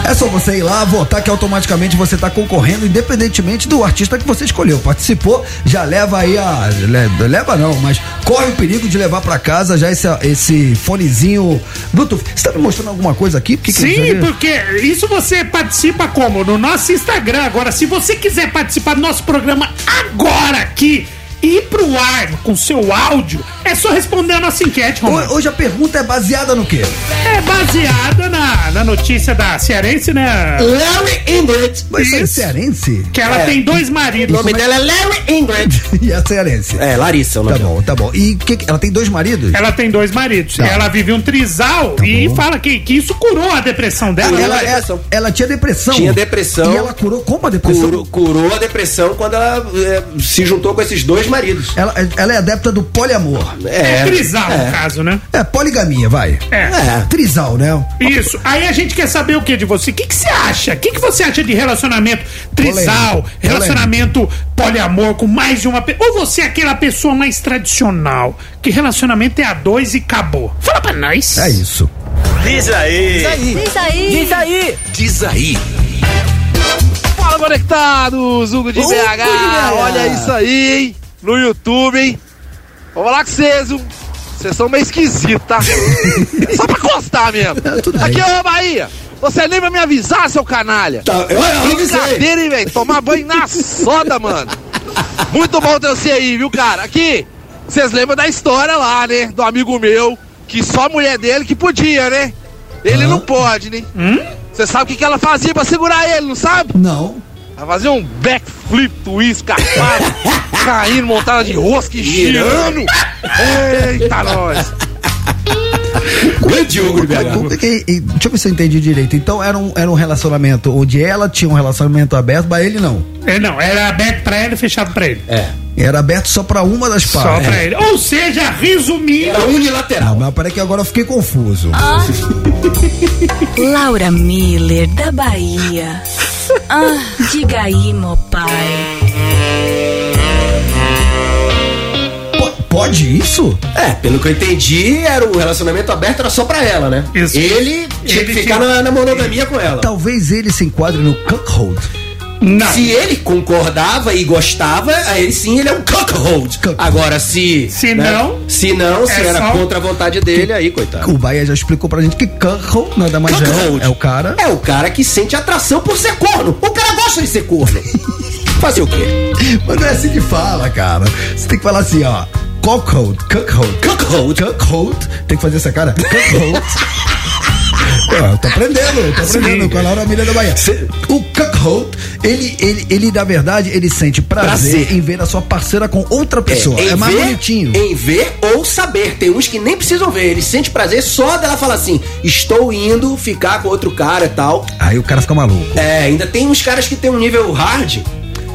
É só você ir lá votar que automaticamente você está concorrendo, independentemente do artista que você escolheu. Participou, já leva aí a. le- Leva não, mas corre o perigo de levar para casa já esse, esse fonezinho Bluetooth. Você tá me mostrando alguma coisa aqui? Que que Sim, aqui? porque isso você participa como? No nosso Instagram. Agora, se você quiser participar do nosso programa agora aqui ir pro ar com seu áudio, é só responder a nossa enquete, Romano. Hoje a pergunta é baseada no quê? É baseada na, na notícia da cearense, né? Larry Ingrid. Mas é cearense? Que ela É. tem dois maridos. O nome dela é Larry Ingrid. [laughs] e a cearense? É, Larissa, o nome Tá bom, tá bom. E que, ela tem dois maridos? Ela tem dois maridos. Tá. Ela vive um trisal e fala que, que isso curou a depressão dela. Ela, Ela- ela, ela tinha depressão. Tinha depressão. E ela curou como a depressão? Curou, curou a depressão quando ela é, se juntou com esses dois maridos. Ela, ela é adepta do poliamor. é, trisal, é. no caso, né? É, poligamia, vai. É. Trisal, né? Isso. Aí a gente quer saber o que de você? O que, que você acha? O que, que você acha de relacionamento trisal, Polêmico, relacionamento poliamor com mais de uma pessoa? Ou você é aquela pessoa mais tradicional? Que relacionamento é a dois e acabou? Fala pra nós. É isso. Diz aí. Diz aí. Diz aí. Diz aí. Diz aí. Fala, conectados. Hugo de Hugo BH. de BH. Olha isso aí, hein? No YouTube, hein? Vou falar com vocês, um. Vocês são meio esquisitos, tá? [laughs] Só pra constar mesmo. tudo Aqui, ô Bahia. Você nem vai me avisar, seu canalha. Tá, eu, eu. Brincadeira, hein, velho? Tomar banho na soda, mano. Muito bom ter você aí, viu, cara? Aqui, vocês lembram da história lá, né? Do amigo meu, que só a mulher dele que podia, né? Ele não pode, né? Você sabe o que, que ela fazia pra segurar ele, não sabe? Não. Ela fazia um backflip twist, carpado, [laughs] caindo, montada de rosca e girando. Eita, nós. [laughs] Grande Hugo de BH. Deixa eu ver se eu entendi direito. Então era um, era um relacionamento onde ela tinha um relacionamento aberto, mas ele não. É, não, era aberto pra ela e fechado pra ele. É. Era aberto só pra uma das Só partes. pra ele. Ou seja, resumindo. Era unilateral. Não, mas peraí que agora eu fiquei confuso. Laura Miller, da Bahia. Ah, diga aí, meu pai. Po- pode isso? É, pelo que eu entendi, era o relacionamento aberto era só pra ela, né? Isso. Ele tinha Ele que ficar tinha- na, na monogamia com ela. Talvez ele se enquadre no cuckold. Não. Se ele concordava e gostava, aí sim ele é um cuckold. Agora, se. Se né, não, Se não, se é era só- contra a vontade dele, aí, coitado. O Bahia já explicou pra gente que cuckold nada mais Cuckold. é, é o cara. É o cara que sente atração por ser corno. O cara gosta de ser corno. [laughs] Fazer o quê? Mas não é assim que fala, cara. Você tem que falar assim, ó. Cuckold, cuckold, Cuckold. cuckold. Tem que fazer essa cara. Cuckold. [laughs] Eu tô aprendendo, tô aprendendo Sim. com a Laura Milha da Bahia. O cuckold, ele, ele, ele, na verdade, ele sente prazer, Prazer. em ver a sua parceira com outra pessoa. É, em mais ver, bonitinho. Em ver ou saber. Tem uns que nem precisam ver. Ele sente prazer só dela falar assim: estou indo ficar com outro cara e tal. Aí o cara fica maluco. É, ainda tem uns caras que tem um nível hard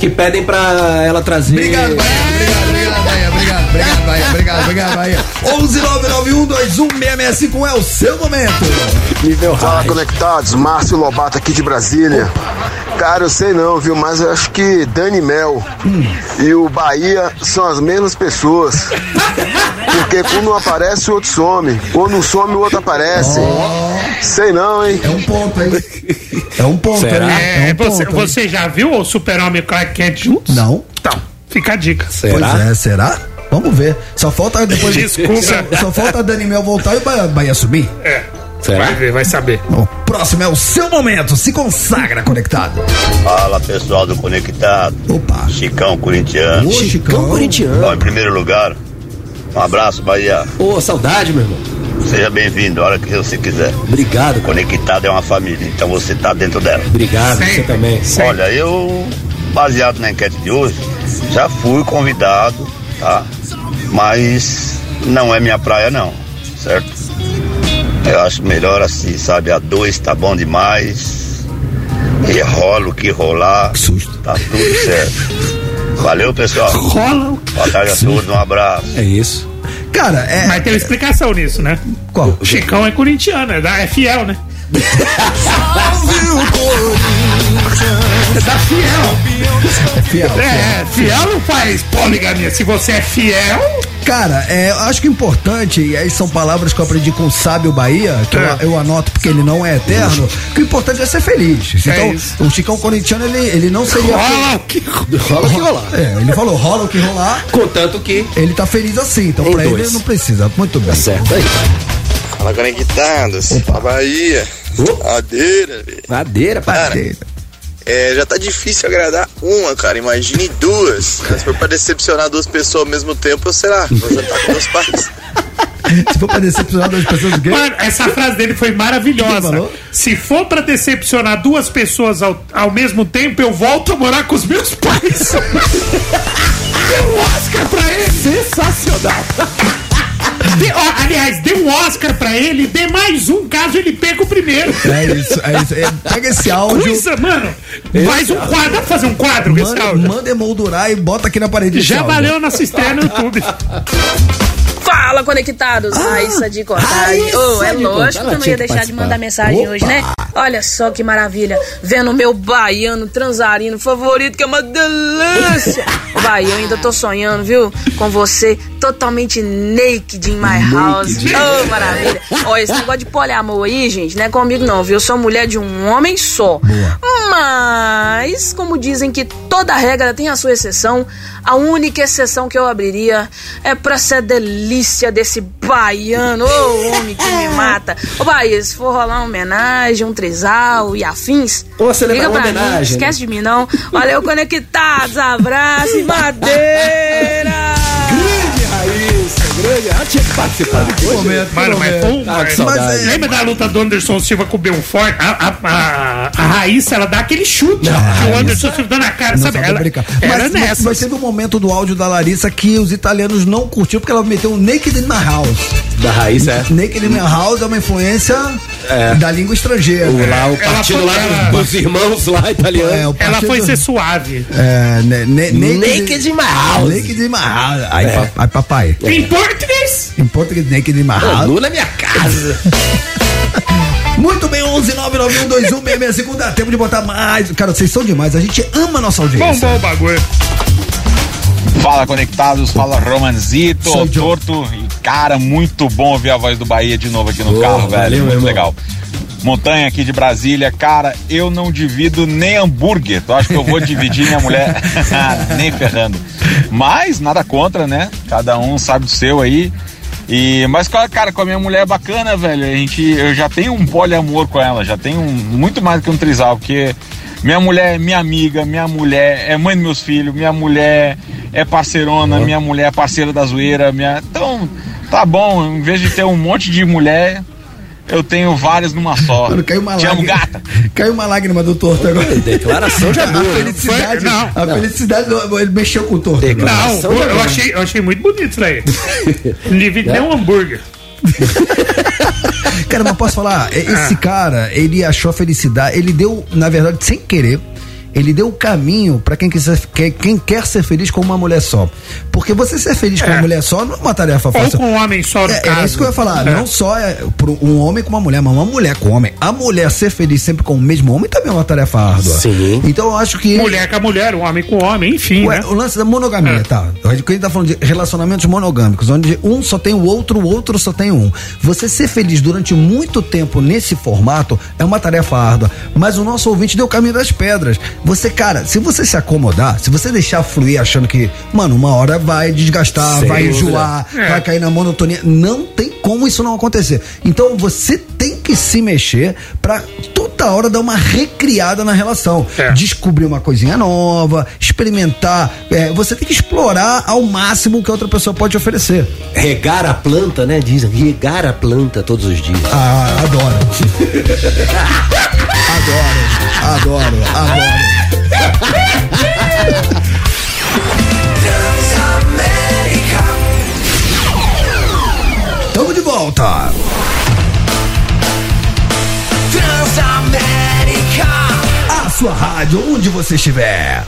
que pedem pra ela trazer. Obrigado, Bahia. Obrigado, obrigado, Bahia. Obrigado, obrigado, Bahia. Obrigado, obrigado, Bahia. 11991216665 é o seu momento. Nível Fala conectados, Márcio Lobato aqui de Brasília. Cara, eu sei não, viu? Mas eu acho que Dani Mel e o Bahia são as mesmas pessoas. Porque quando um aparece, o outro some. Quando um some, o outro aparece. Sei não, hein? É um ponto, hein? É um ponto, Será? hein? É, um você, ponto, você já viu o Super-Homem e o Clark Kent juntos? Não. Então, fica a dica. Será? Pois é, será? Vamos ver. Só falta [laughs] depois. Desculpa. Só, só falta a Dani Mel voltar e o Bahia, Bahia subir. É. Será? Vai ver, vai saber. O próximo é o seu momento. Se consagra conectado. Fala pessoal do Conectado, Opa. Chicão Corintiano. Ô, Chicão. corintiano. Bom, em primeiro lugar, um abraço, Bahia. Ô, saudade, meu irmão. Seja bem-vindo, a hora que você quiser. Obrigado, cara. Conectado é uma família, então você tá dentro dela. Obrigado, você Sempre. também. Olha, eu, baseado na enquete de hoje, já fui convidado, tá? Mas não é minha praia, não, certo? Eu acho melhor assim, sabe? A dois tá bom demais. E rola o que rolar. Que susto. Tá tudo certo. Valeu, pessoal. Rola. Boa tarde a todos, um abraço. É isso. Cara, é. Mas tem uma explicação nisso, né? Qual? O Chicão é corintiano, é, da- é fiel, né? [laughs] É da fiel. Fiel, É, fiel não faz poligamia. Se você é fiel. Cara, é, eu acho que o importante, e aí são palavras que eu aprendi com o sábio Bahia, que É. eu, eu anoto porque ele não é eterno, que o importante é ser feliz. Então, É o Chicão Corintiano, ele, ele não seria. Rola o que Rola o que rolar. É, ele falou, rola o que rolar. Contanto que. Ele tá feliz assim, então Em pra ele dois. ele não precisa. Muito bem. Certo aí. Fala conectados, pra Bahia. Madeira, velho. Madeira, Cara, é, já tá difícil agradar uma, cara. Imagine duas. Se for pra decepcionar duas pessoas ao mesmo tempo, será? Vou jantar com meus pais. Se for pra decepcionar duas pessoas gays. Mano, essa frase dele foi maravilhosa. Se for pra decepcionar duas pessoas ao, ao mesmo tempo, eu volto a morar com os meus pais. [laughs] Deu um Oscar pra ele. Sensacional. Dê- ó, aliás, dê um Oscar pra ele, dê mais um caso ele pega o primeiro. É isso, é isso. É, pega esse áudio. Coisa, mano. Faz um quadro, dá pra fazer um quadro com esse Manda, áudio? manda emoldurar e bota aqui na parede. esse Já valeu nossa estreia no YouTube. [laughs] Fala, conectados! Raíssa de Contagem. Raíssa Oh, é lógico que eu não ia deixar de mandar mensagem Opa. hoje, né? Olha só que maravilha. Vendo o meu baiano transarino favorito, que é uma delícia. [laughs] Vai, eu ainda tô sonhando, viu? Com você totalmente naked in my house. Oh, maravilha. Ó, esse negócio de poliamor aí, gente, não é comigo não, viu? Eu sou mulher de um homem só. Mas, como dizem que toda regra tem a sua exceção, a única exceção que eu abriria é pra ser delícia desse baiano, ô homem que me [laughs] mata. Ô Bahia, se for rolar uma homenagem, um trisal e afins, Ou liga pra mim, homenagem, né? esquece de mim não. Valeu, conectados, abraço e [laughs] madeira! Grande Raíssa, grande. Ela tinha que participar depois. né? Mano, mas um. Ah, mas- saudade. Lembra da luta do Anderson Silva com o Belfort? A, a, a, a Raíssa, ela dá aquele chute. que o Anderson Silva dá na cara, Não sabe? sabe Ela, brincar. era Mas, mas, nessa. mas teve um momento do áudio da Larissa que os italianos não curtiram porque ela meteu um Naked in my house. Da Raíssa, é. Naked in my house é uma influência É. da língua estrangeira. O, lá, o partido lá ela- dos, dos irmãos lá italianos. É, o Ela partido- foi ser suave. É, ne, ne, Naked in my house. Naked in my house. Aí, É. aí papai. Em português. Em português, in my Ô, house. Lula é minha casa. [laughs] Muito bem, 11 991 segundo dá tempo de botar mais. Cara, vocês são demais. A gente ama a nossa audiência. Bombou o bagulho. Fala conectados, fala Romanzito. Torto e cara, muito bom ouvir a voz do Bahia de novo aqui no carro, valeu, velho, meu muito irmão. Montanha aqui de Brasília, cara, eu não divido nem hambúrguer, tu acha que eu vou dividir minha mulher? [laughs] nem ferrando. Mas nada contra, né? Cada um sabe do seu aí. E, mas, cara, com a minha mulher é bacana, velho. A gente, eu já tenho um poliamor com ela, já tenho um- muito mais do que um trisal, porque minha mulher é minha amiga, minha mulher é mãe dos meus filhos, minha mulher é parceirona, minha mulher é parceira da zoeira. Minha... Então, tá bom, em vez de ter um monte de mulher, eu tenho várias numa só. [laughs] Mano, caiu uma Te amo, lágrima. gata. Caiu uma lágrima do torto agora. Declaração de amor. A felicidade, Foi- não, a não. felicidade, do- ele mexeu com o torto. Não, Declaração de eu, eu achei, eu achei muito bonito isso daí. Divide É? nem um hambúrguer. Cara, mas posso falar, e- esse cara, ele achou a felicidade, ele deu, na verdade, sem querer, ele deu o caminho pra quem, quiser, quer- quem quer ser feliz com uma mulher só. Porque você ser feliz com É. uma mulher só não é uma tarefa Ou fácil. com um homem só no É, caso. é isso que eu ia falar. É. Não só é pro um homem com uma mulher, mas uma mulher com homem. A mulher ser feliz sempre com o mesmo homem também é uma tarefa árdua. Sim. Então eu acho que. Mulher com a mulher, um homem com o homem, enfim. Ué, né? o lance da monogamia, É. tá? A gente tá falando de relacionamentos monogâmicos, onde um só tem o outro, o outro só tem um. Você ser feliz durante muito tempo nesse formato é uma tarefa árdua. Mas o nosso ouvinte deu o caminho das pedras. Você, cara, se você se acomodar, se você deixar fluir achando que, mano, uma hora vai desgastar, Sem vai dúvida. enjoar, É. vai cair na monotonia, não tem como isso não acontecer. Então você tem que se mexer pra toda hora dar uma recriada na relação. É. Descobrir uma coisinha nova, experimentar. é, você tem que explorar ao máximo o que a outra pessoa pode oferecer. Regar a planta, né? Dizem, regar a planta todos os dias. Ah, adoro. [laughs] adoro, adoro, adoro. [laughs] Tamo de volta. Transamérica. A sua rádio, onde você estiver.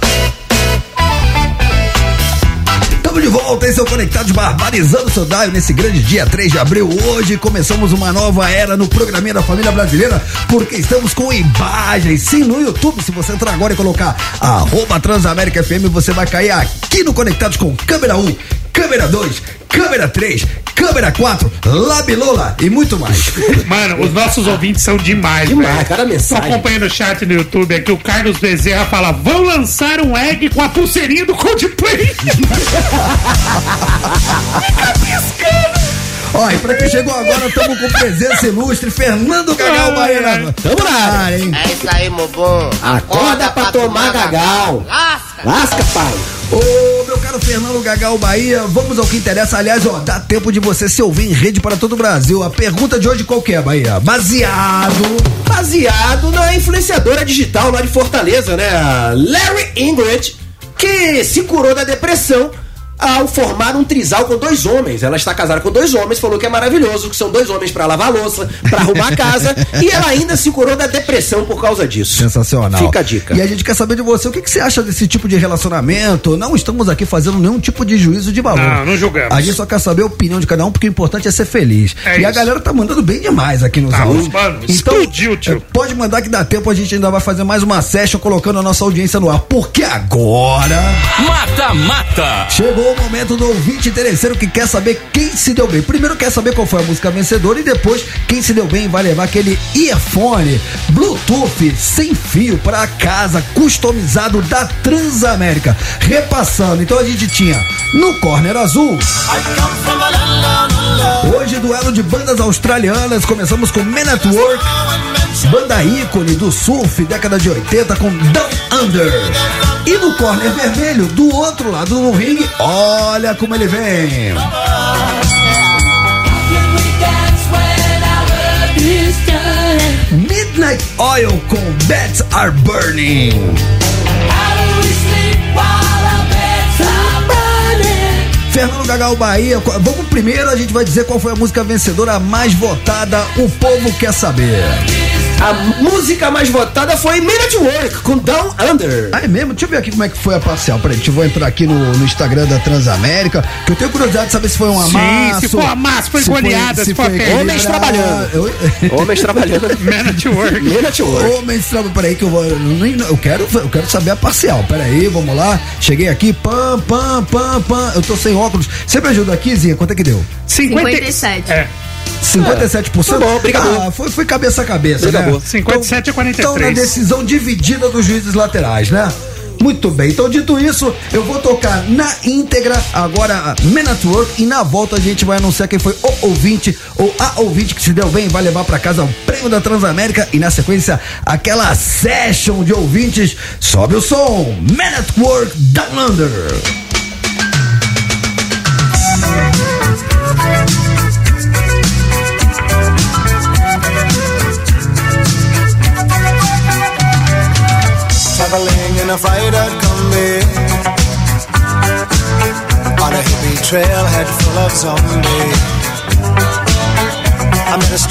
Estamos de volta, esse é o Conectados Barbarizando seu Daio nesse grande dia 3 de abril. Hoje começamos uma nova era no programinha da família brasileira, porque estamos com imagens. Sim, no YouTube, se você entrar agora e colocar arroba Transamérica FM, você vai cair aqui no Conectados com câmera 1, câmera 2, câmera 3, câmera 4, Labilola e muito mais. Mano, os nossos ouvintes são demais, Demais, velho. cada mensagem. Tô acompanhando o chat no YouTube aqui, o Carlos Bezerra fala: vão lançar um egg com a pulseirinha do Coldplay. [laughs] Ó, e pra quem chegou agora, estamos com presença ilustre, Fernando Gagal Baiana. Tamo na área. hein? É isso aí, Mobon. Acorda pra tomar gagal. Lasca. Lasca, pai. Ô, meu caro Fernando Gagal Bahia, vamos ao que interessa. Aliás, ó, dá tempo de você se ouvir em rede para todo o Brasil. A pergunta de hoje qual é, Bahia? Baseado. Baseado na influenciadora digital lá de Fortaleza, né? Larry Ingrid, que se curou da depressão ao formar um trisal com dois homens. Ela está casada com dois homens, falou que é maravilhoso, que são dois homens pra lavar a louça, pra arrumar a casa, e ela ainda se curou da depressão por causa disso. Sensacional. Fica a dica. E a gente quer saber de você, o que, que você acha desse tipo de relacionamento? Não estamos aqui fazendo nenhum tipo de juízo de valor. Não, não julgamos. A gente só quer saber a opinião de cada um, porque o importante é ser feliz. É e a isso. galera tá mandando bem demais aqui nos Tá, áudios. mano, explodiu, tio. eh, Pode mandar que dá tempo, a gente ainda vai fazer mais uma session colocando a nossa audiência no ar. Porque agora. Mata, mata. Chegou o momento do ouvinte interesseiro que quer saber quem se deu bem. Primeiro quer saber qual foi a música vencedora e depois quem se deu bem vai levar aquele earphone Bluetooth sem fio para casa, customizado da Transamérica. Repassando, então a gente tinha no corner azul. Hoje duelo de bandas australianas. Começamos com Men at Work, banda ícone do surf, década de 80 com Down Under. E no corner vermelho, do outro lado do ringue, olha como ele vem. Midnight Oil com Bats Are Burning. Fernando Gagal Bahia, vamos primeiro, a gente vai dizer qual foi a música vencedora mais votada, o povo quer saber. A música mais votada foi Men at Work, com Down Under. Ah, é mesmo? Deixa eu ver aqui como é que foi a parcial. Peraí, deixa eu vou entrar aqui no, no Instagram da Transamérica, que eu tenho curiosidade de saber se foi um Sim, amasso. se for amasso, foi goleada, se for equilibrado. Homens trabalhando. Homens trabalhando. [laughs] Man at Work. Men at Work. Homens trabalhando. Peraí, que eu vou. Eu, quero, eu quero saber a parcial. Peraí, vamos lá. Cheguei aqui, pam, pam, pam, pam. Eu tô sem óculos. Você me ajuda aqui, Zinha? Quanto é que deu? 57. É. 57%? Tá bom, brigador. Ah, foi, foi cabeça a cabeça, Brigador. né? 57 a 43. Então, na decisão dividida dos juízes laterais, né? Muito bem, então dito isso, eu vou tocar na íntegra agora a Men at Work e na volta a gente vai anunciar quem foi o ouvinte ou a ouvinte que se deu bem vai levar pra casa o prêmio da Transamérica e na sequência aquela session de ouvintes. Sobe o som, Men at Work Down Under.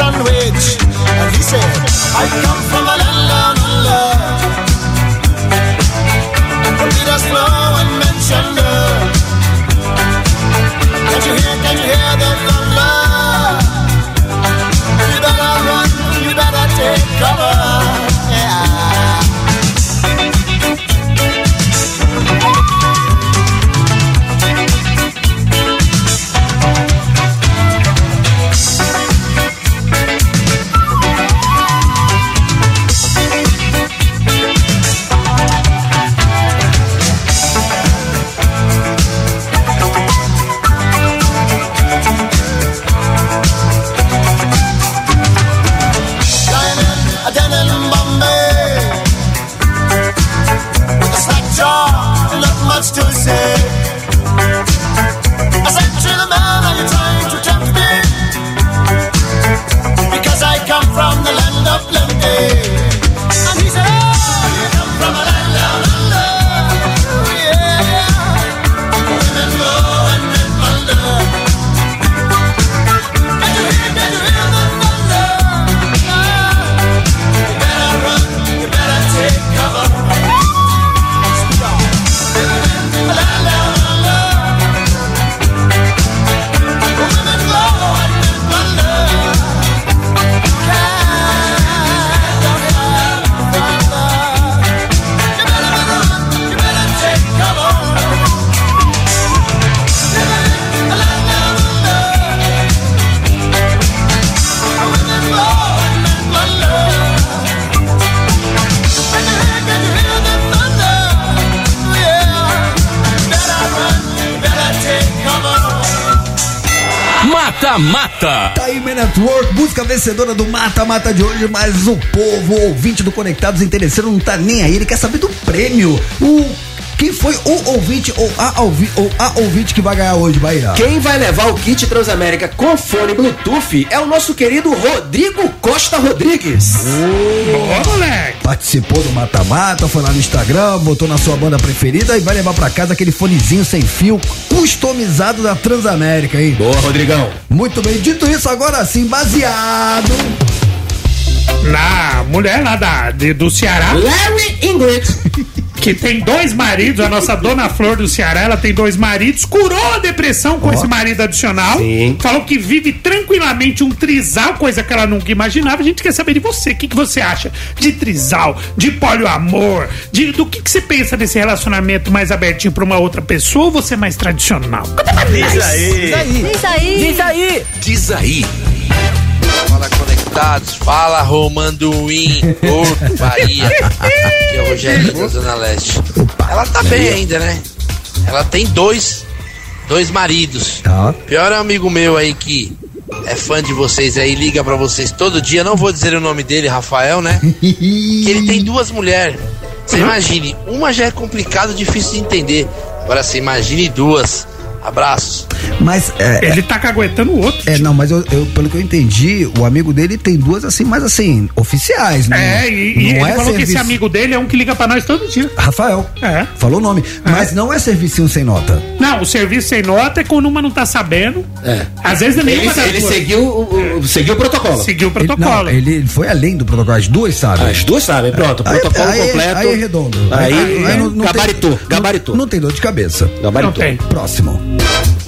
sandwich. And he said, I come from a Mata-Mata. Tá aí, Man Network, música vencedora do Mata-Mata de hoje, mas o povo, o ouvinte do Conectados Interesseiro, não tá nem aí, ele quer saber do prêmio. O quem foi o ouvinte ou a, ouvi, ou a ouvinte que vai ganhar hoje, Bahia? Quem vai levar o kit Transamérica com fone Bluetooth é o nosso querido Rodrigo Costa Rodrigues. Boa, moleque! Participou do Mata-Mata, foi lá no Instagram, botou na sua banda preferida e vai levar pra casa aquele fonezinho sem fio customizado da Transamérica, hein? Boa, Rodrigão. Muito bem, dito isso, agora sim, baseado Na mulher lá da, de- do Ceará. Larry Ingrid. Que tem dois maridos, a nossa dona Flor do Ceará, ela tem dois maridos, curou a depressão com esse marido adicional. Sim. Falou que vive tranquilamente um trisal, coisa que ela nunca imaginava. A gente quer saber de você. O que, que você acha de trisal, de poliamor, de, do que, que você pensa desse relacionamento mais abertinho pra uma outra pessoa ou você é mais tradicional? Pra nós. Diz aí. Diz aí. Diz aí. Diz aí. Fala conectados, fala Romanduim, Porto, Bahia. Aqui é o Rogério da Zona Leste. Ela tá bem ainda, né? Ela tem dois, dois maridos. Tá. Pior é um amigo meu aí que é fã de vocês aí, liga pra vocês todo dia. Não vou dizer o nome dele, Rafael, né? [laughs] que ele tem duas mulheres. Você imagine, uma já é complicado, difícil de entender. Agora você imagine duas. Abraços. Mas é, Ele tá caguetando o outro. É, não, mas eu, eu- pelo que eu entendi, o amigo dele tem duas assim, mas assim, oficiais, né? É, e, e não ele é falou que esse serviço- amigo dele é um que liga pra nós todo dia. Rafael. É. Falou o nome. Mas não é servicinho sem nota. Não, o serviço sem nota é quando uma não tá sabendo. É. Às vezes é Ele, nenhuma ele seguiu, o, o- seguiu o protocolo. Seguiu o Ele, protocolo. não, ele, ele foi além do protocolo, as duas sabem. As duas sabem, pronto. Aí- Protocolo aí, completo. Aí é redondo. Aí, não- não gabaritou, tem- gabaritou. Não, não tem dor de cabeça. Gabaritou. Não tem. Próximo.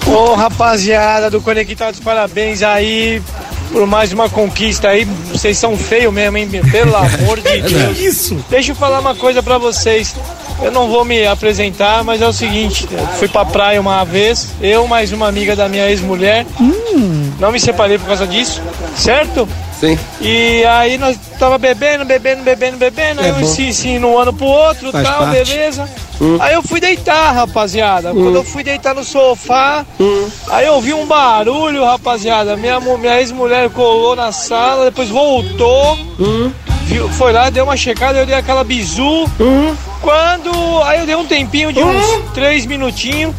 Ô rapaziada do Conectados, parabéns aí por mais uma conquista aí. Vocês são feios mesmo, hein? Pelo amor de [laughs] Deus. Isso. Deixa eu falar uma coisa pra vocês. Eu não vou me apresentar, mas é o seguinte: fui pra praia uma vez, eu mais uma amiga da minha ex-mulher. Não me separei por causa disso, certo? Sim. E aí nós tava bebendo, bebendo, bebendo, bebendo, aí É um bom. se insinuando pro outro Faz tal, parte. beleza. Hum. Aí eu fui deitar, rapaziada. Quando eu fui deitar no sofá, aí eu ouvi um barulho, rapaziada. Minha, minha ex-mulher colou na sala, depois voltou, viu, foi lá, deu uma checada, eu dei aquela bizu. Quando. Aí eu dei um tempinho de uns três minutinhos.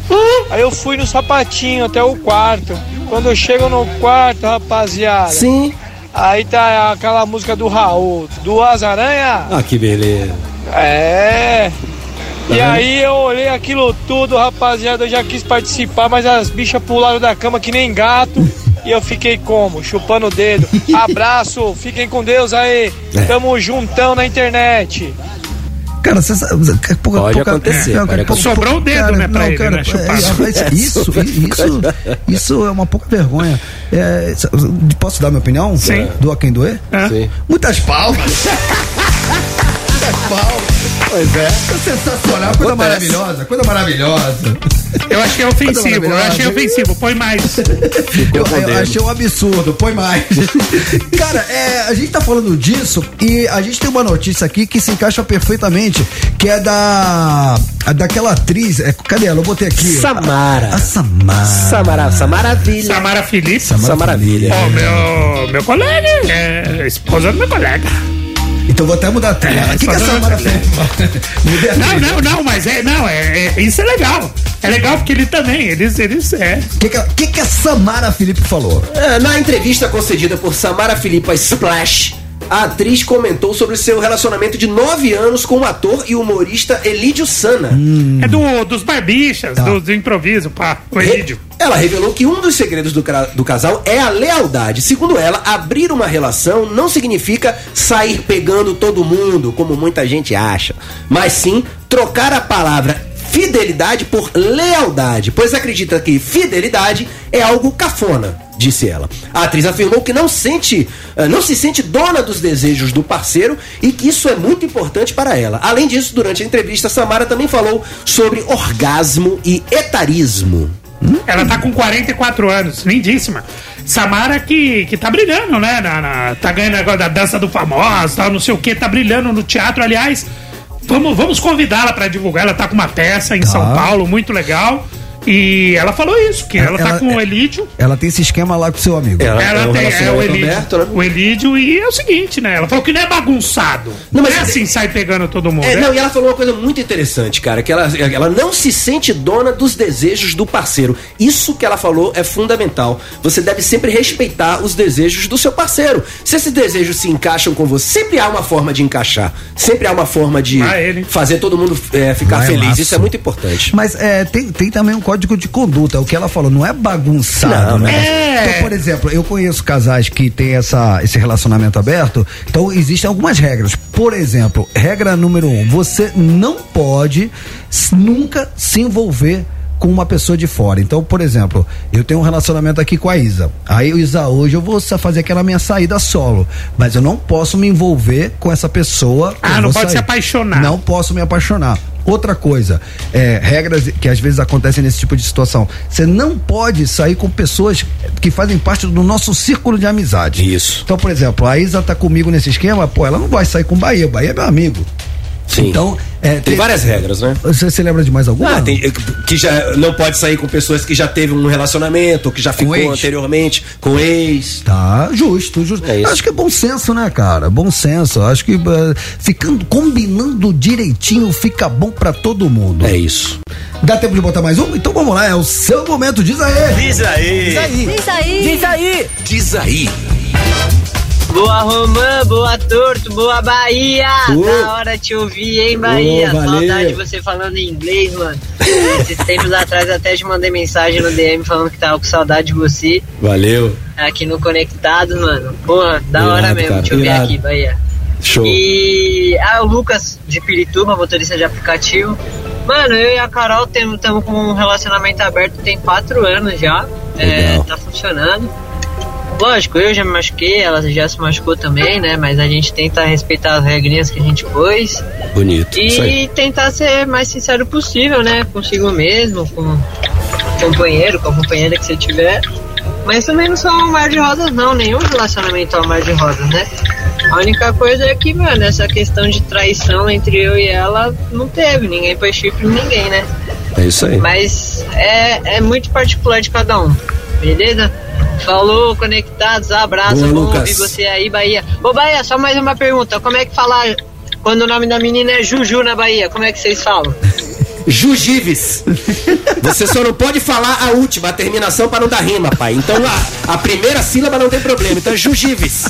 Aí eu fui no sapatinho até o quarto. Quando eu chego no quarto, rapaziada. Sim. Aí tá aquela música do Raul, Duas Aranha. Ah, que beleza. É. E vendo? aí eu olhei aquilo tudo, rapaziada, eu já quis participar, mas as bichas pularam da cama que nem gato. E eu fiquei como? Chupando o dedo. Abraço, fiquem com Deus aí. É. Tamo juntão na internet. Cara, você sabe. que pouca- Pode pouca- acontecer, é, pode pouca- acontecer. Sobrou o dedo, cara, né, pra não, ele, cara, né, é, rapaz, [laughs] isso, isso, isso é uma pouca vergonha. É, posso dar minha opinião? Sim. Doa quem doer? É. Sim. Muitas palmas. Muitas [laughs] palmas. Pois é. Sensacional, coisa Acontece. maravilhosa, coisa maravilhosa. Eu achei ofensivo, eu achei ofensivo. Põe mais. Eu, eu achei um absurdo, põe mais. [laughs] Cara, é, a gente tá falando disso e a gente tem uma notícia aqui que se encaixa perfeitamente, que é da daquela atriz, é, cadê ela? Eu botei aqui. Samara. A, a Samara. Samara, Samaravilha. Samara Felipe. Samaravilha. Ó, meu, meu colega, é esposa do meu colega. Então vou até mudar a trilha. É, O que, que a Samara fez? [laughs] A Não, trilha. não, não, mas é, não, é, é- isso é legal. É legal porque ele também, eles, eles, é. O que, que, a- que, que a Samara Felipe falou? É, Na entrevista concedida por Samara Filipa Splash, a atriz comentou sobre seu relacionamento de nove anos com o ator e humorista Elídio Sana. É do, dos barbichas, do, do improviso, pá, o Elídio. Ela revelou que um dos segredos do, do casal é a lealdade. Segundo ela, abrir uma relação não significa sair pegando todo mundo, como muita gente acha, mas sim trocar a palavra fidelidade por lealdade, pois acredita que fidelidade é algo cafona, disse ela. A atriz afirmou que não sente, eh, não se sente dona dos desejos do parceiro e que isso é muito importante para ela. Além disso, durante a entrevista, Samara também falou sobre orgasmo e etarismo. Ela tá com 44 anos, lindíssima. Samara que, que tá brilhando, né? Na, na- tá ganhando agora da dança do famoso, tal, não sei o que, tá brilhando no teatro. Aliás, vamos, vamos convidá-la pra divulgar. Ela tá com uma peça em Tá. São Paulo, muito legal. E ela falou isso, que ela, tá com o Elídio. Ela tem esse esquema lá com o seu amigo. Ela, um tem é, o Elídio, aberto, né? o Elídio e é o seguinte, né? Ela falou que não é bagunçado. Não, mas é assim, sai pegando todo mundo. É, né? não, e ela falou uma coisa muito interessante, cara, que ela, ela não se sente dona dos desejos do parceiro. Isso que ela falou é fundamental. Você deve sempre respeitar os desejos do seu parceiro. Se esses desejos se encaixam com você, sempre há uma forma de encaixar. Sempre há uma forma de fazer todo mundo é, ficar Vai feliz. laço. Isso é muito importante. Mas é, tem, tem também um código de conduta. O que ela falou, não é bagunçado, Não, né? é. Então, por exemplo, eu conheço casais que têm essa, esse relacionamento aberto, então existem algumas regras. Por exemplo, regra número um: você não pode nunca se envolver com uma pessoa de fora. Então, por exemplo, eu tenho um relacionamento aqui com a Isa. Aí, Isa, hoje eu vou fazer aquela minha saída solo. Mas eu não posso me envolver com essa pessoa. Ah, não pode se sair. apaixonar. Não posso me apaixonar. Outra coisa, é, regras que às vezes acontecem nesse tipo de situação. Você não pode sair com pessoas que fazem parte do nosso círculo de amizade. Isso. Então, por exemplo, a Isa tá comigo nesse esquema, pô, ela não vai sair com o Bahia. O Bahia é meu amigo. Sim. Então, é, Tem várias regras, né? Você se lembra de mais alguma? Ah, tem, que já não pode sair com pessoas que já teve um relacionamento, que já ficou ex. anteriormente com ex. Tá, justo, justo. É. Acho que é bom senso, né, cara? Bom senso. Acho que eh, ficando, combinando direitinho fica bom pra todo mundo. É isso. Dá tempo de botar mais um? Então vamos lá, é o seu momento, diz aí. Diz aí. Diz aí. Diz aí. Diz aí. Diz aí. Boa Romã, boa Torto, boa Bahia! Ô. Da hora te ouvir, hein, Bahia? Valeu. Saudade de você falando em inglês, mano. Esses tempos atrás até te mandei mensagem no DM falando que tava com saudade de você Valeu. aqui no Conectado, mano. Porra, da Irado, hora mesmo cara, te ouvir irado. aqui, Bahia. Show. E ah, o Lucas de Pirituba, motorista de aplicativo. Mano, eu e a Carol estamos com um relacionamento aberto tem quatro anos já. É, tá funcionando. Lógico, eu já me machuquei, ela já se machucou também, né? Mas a gente tenta respeitar as regrinhas que a gente pôs. Bonito. E tentar ser mais sincero possível, né? Consigo mesmo, com o companheiro, com a companheira que você tiver. Mas também não sou um mar de rosas, não. Nenhum relacionamento é um mar de rosas, né? A única coisa é que, mano, essa questão de traição entre eu e ela não teve. Ninguém pôs chifre em ninguém, né? É isso aí. Mas é, é muito particular de cada um, beleza? Falou, conectados, abraço, bom Lucas. ouvir você aí, Bahia. Ô, Bahia, só mais uma pergunta. Como é que fala quando o nome da menina é Juju na Bahia? Como é que vocês falam? Jujives. Você só não pode falar a última, a terminação pra não dar rima, pai. Então a, a primeira sílaba não tem problema. Então é Jujives.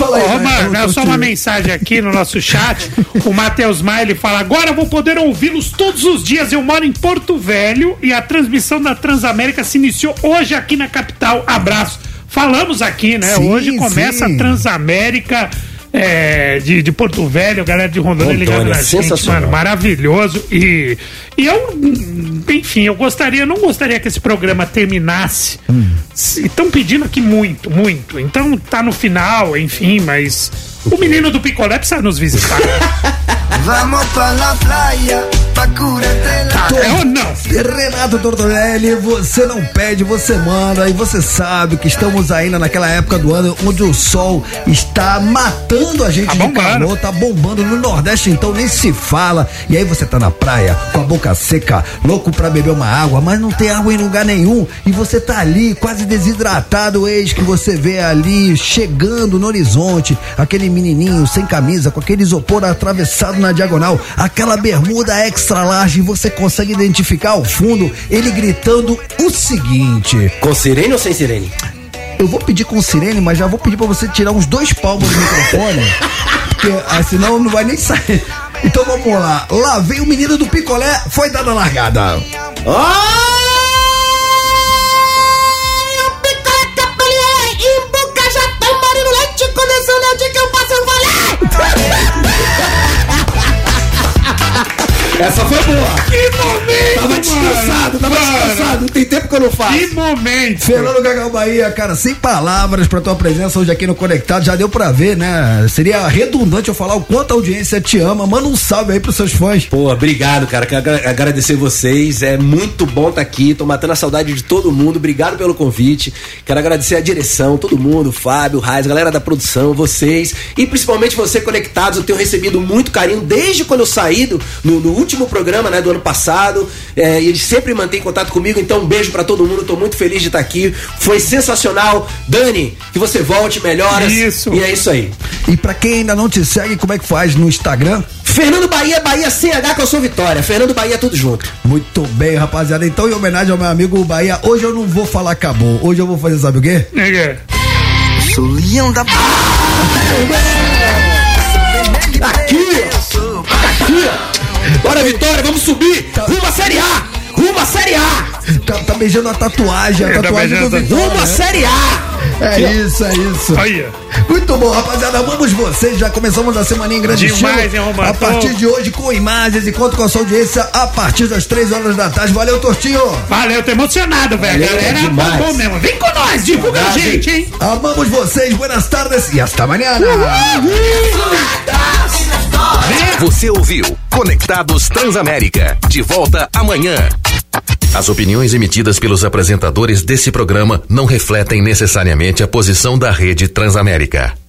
Ô, Romano, é só uma mensagem aqui no nosso chat. O Matheus Maia ele fala: Agora eu vou poder ouvi-los todos os dias. Eu moro em Porto Velho e a transmissão da Transamérica se iniciou hoje aqui na capital. Abraço. Falamos aqui, né? Sim, hoje começa sim. a Transamérica. É, de, de Porto Velho, galera de Rondônia, Rondônia, ligando na gente, sensacional. mano, maravilhoso. E, e eu, hum, enfim, eu gostaria, eu não gostaria que esse programa terminasse. Estão pedindo aqui muito, muito. Então tá no final, enfim, mas o menino do picolé precisa nos visitar. [laughs] Vamos pra la playa, Tá, é? Renato Tortorelli, você não pede, você manda e você sabe que estamos ainda naquela época do ano onde o sol está matando a gente de calor, tá bombando no Nordeste, então nem se fala. E aí você tá na praia com a boca seca, louco pra beber uma água, mas não tem água em lugar nenhum e você tá ali quase desidratado, eis que você vê ali chegando no horizonte aquele menininho sem camisa com aquele isopor atravessado na diagonal, aquela bermuda extra large e você consegue identificar ao fundo ele gritando o seguinte: Com sirene ou sem sirene? Eu vou pedir com sirene, mas já vou pedir pra você tirar uns dois palmos do microfone, [laughs] porque ah, senão não vai nem sair. Então vamos lá. Lá vem o menino do picolé, foi dada a largada. Imbuca Essa foi boa. Que momento! Tava descansado, tava descansado. Tem tempo que eu não faço. Que momento! Fernando Gagal Bahia, cara, sem palavras pra tua presença hoje aqui no Conectado, já deu pra ver, né? Seria redundante eu falar o quanto a audiência te ama. Manda um salve aí pros seus fãs. Pô, obrigado, cara. Quero agra- agradecer vocês. É muito bom estar aqui. Tô matando a saudade de todo mundo. Obrigado pelo convite. Quero agradecer a direção, todo mundo, Fábio, Raiz, galera da produção, vocês e principalmente você conectados. Eu tenho recebido muito carinho desde quando eu saí do, no, no último último programa, né, do ano passado. É, e ele sempre mantém contato comigo, então um beijo pra todo mundo. Tô muito feliz de estar aqui. Foi sensacional. Dani, que você volte, melhoras. Isso. E é isso aí. E pra quem ainda não te segue, como é que faz no Instagram? Fernando Bahia, Bahia CH que eu sou Vitória. Fernando Bahia, tudo junto. Muito bem, rapaziada. Então, em homenagem ao meu amigo Bahia, hoje eu não vou falar acabou. Hoje eu vou fazer, sabe o quê? Sou leão da Aqui, ó. Aqui, ó. Bora, Vitória, vamos subir. Rumo à Série A. Rumo à Série A. Tá, tá beijando a tatuagem, a É, tá tatuagem do Vitória. Rumo à né? Série A. É isso, é isso. Muito bom, rapaziada. Vamos vocês. Já começamos a semana em grande Demais, estilo. hein? A partir de hoje, com imagens e conto com a sua audiência a partir das 3 horas da tarde. Valeu, Tortinho. Valeu, tô emocionado, velho. Valeu, Galera, demais. bom mesmo. Vem com nós, divulga a gente, hein? Amamos vocês. Buenas tardes e hasta amanhã. Você ouviu Conectados Transamérica. De volta amanhã. As opiniões emitidas pelos apresentadores desse programa não refletem necessariamente a posição da rede Transamérica.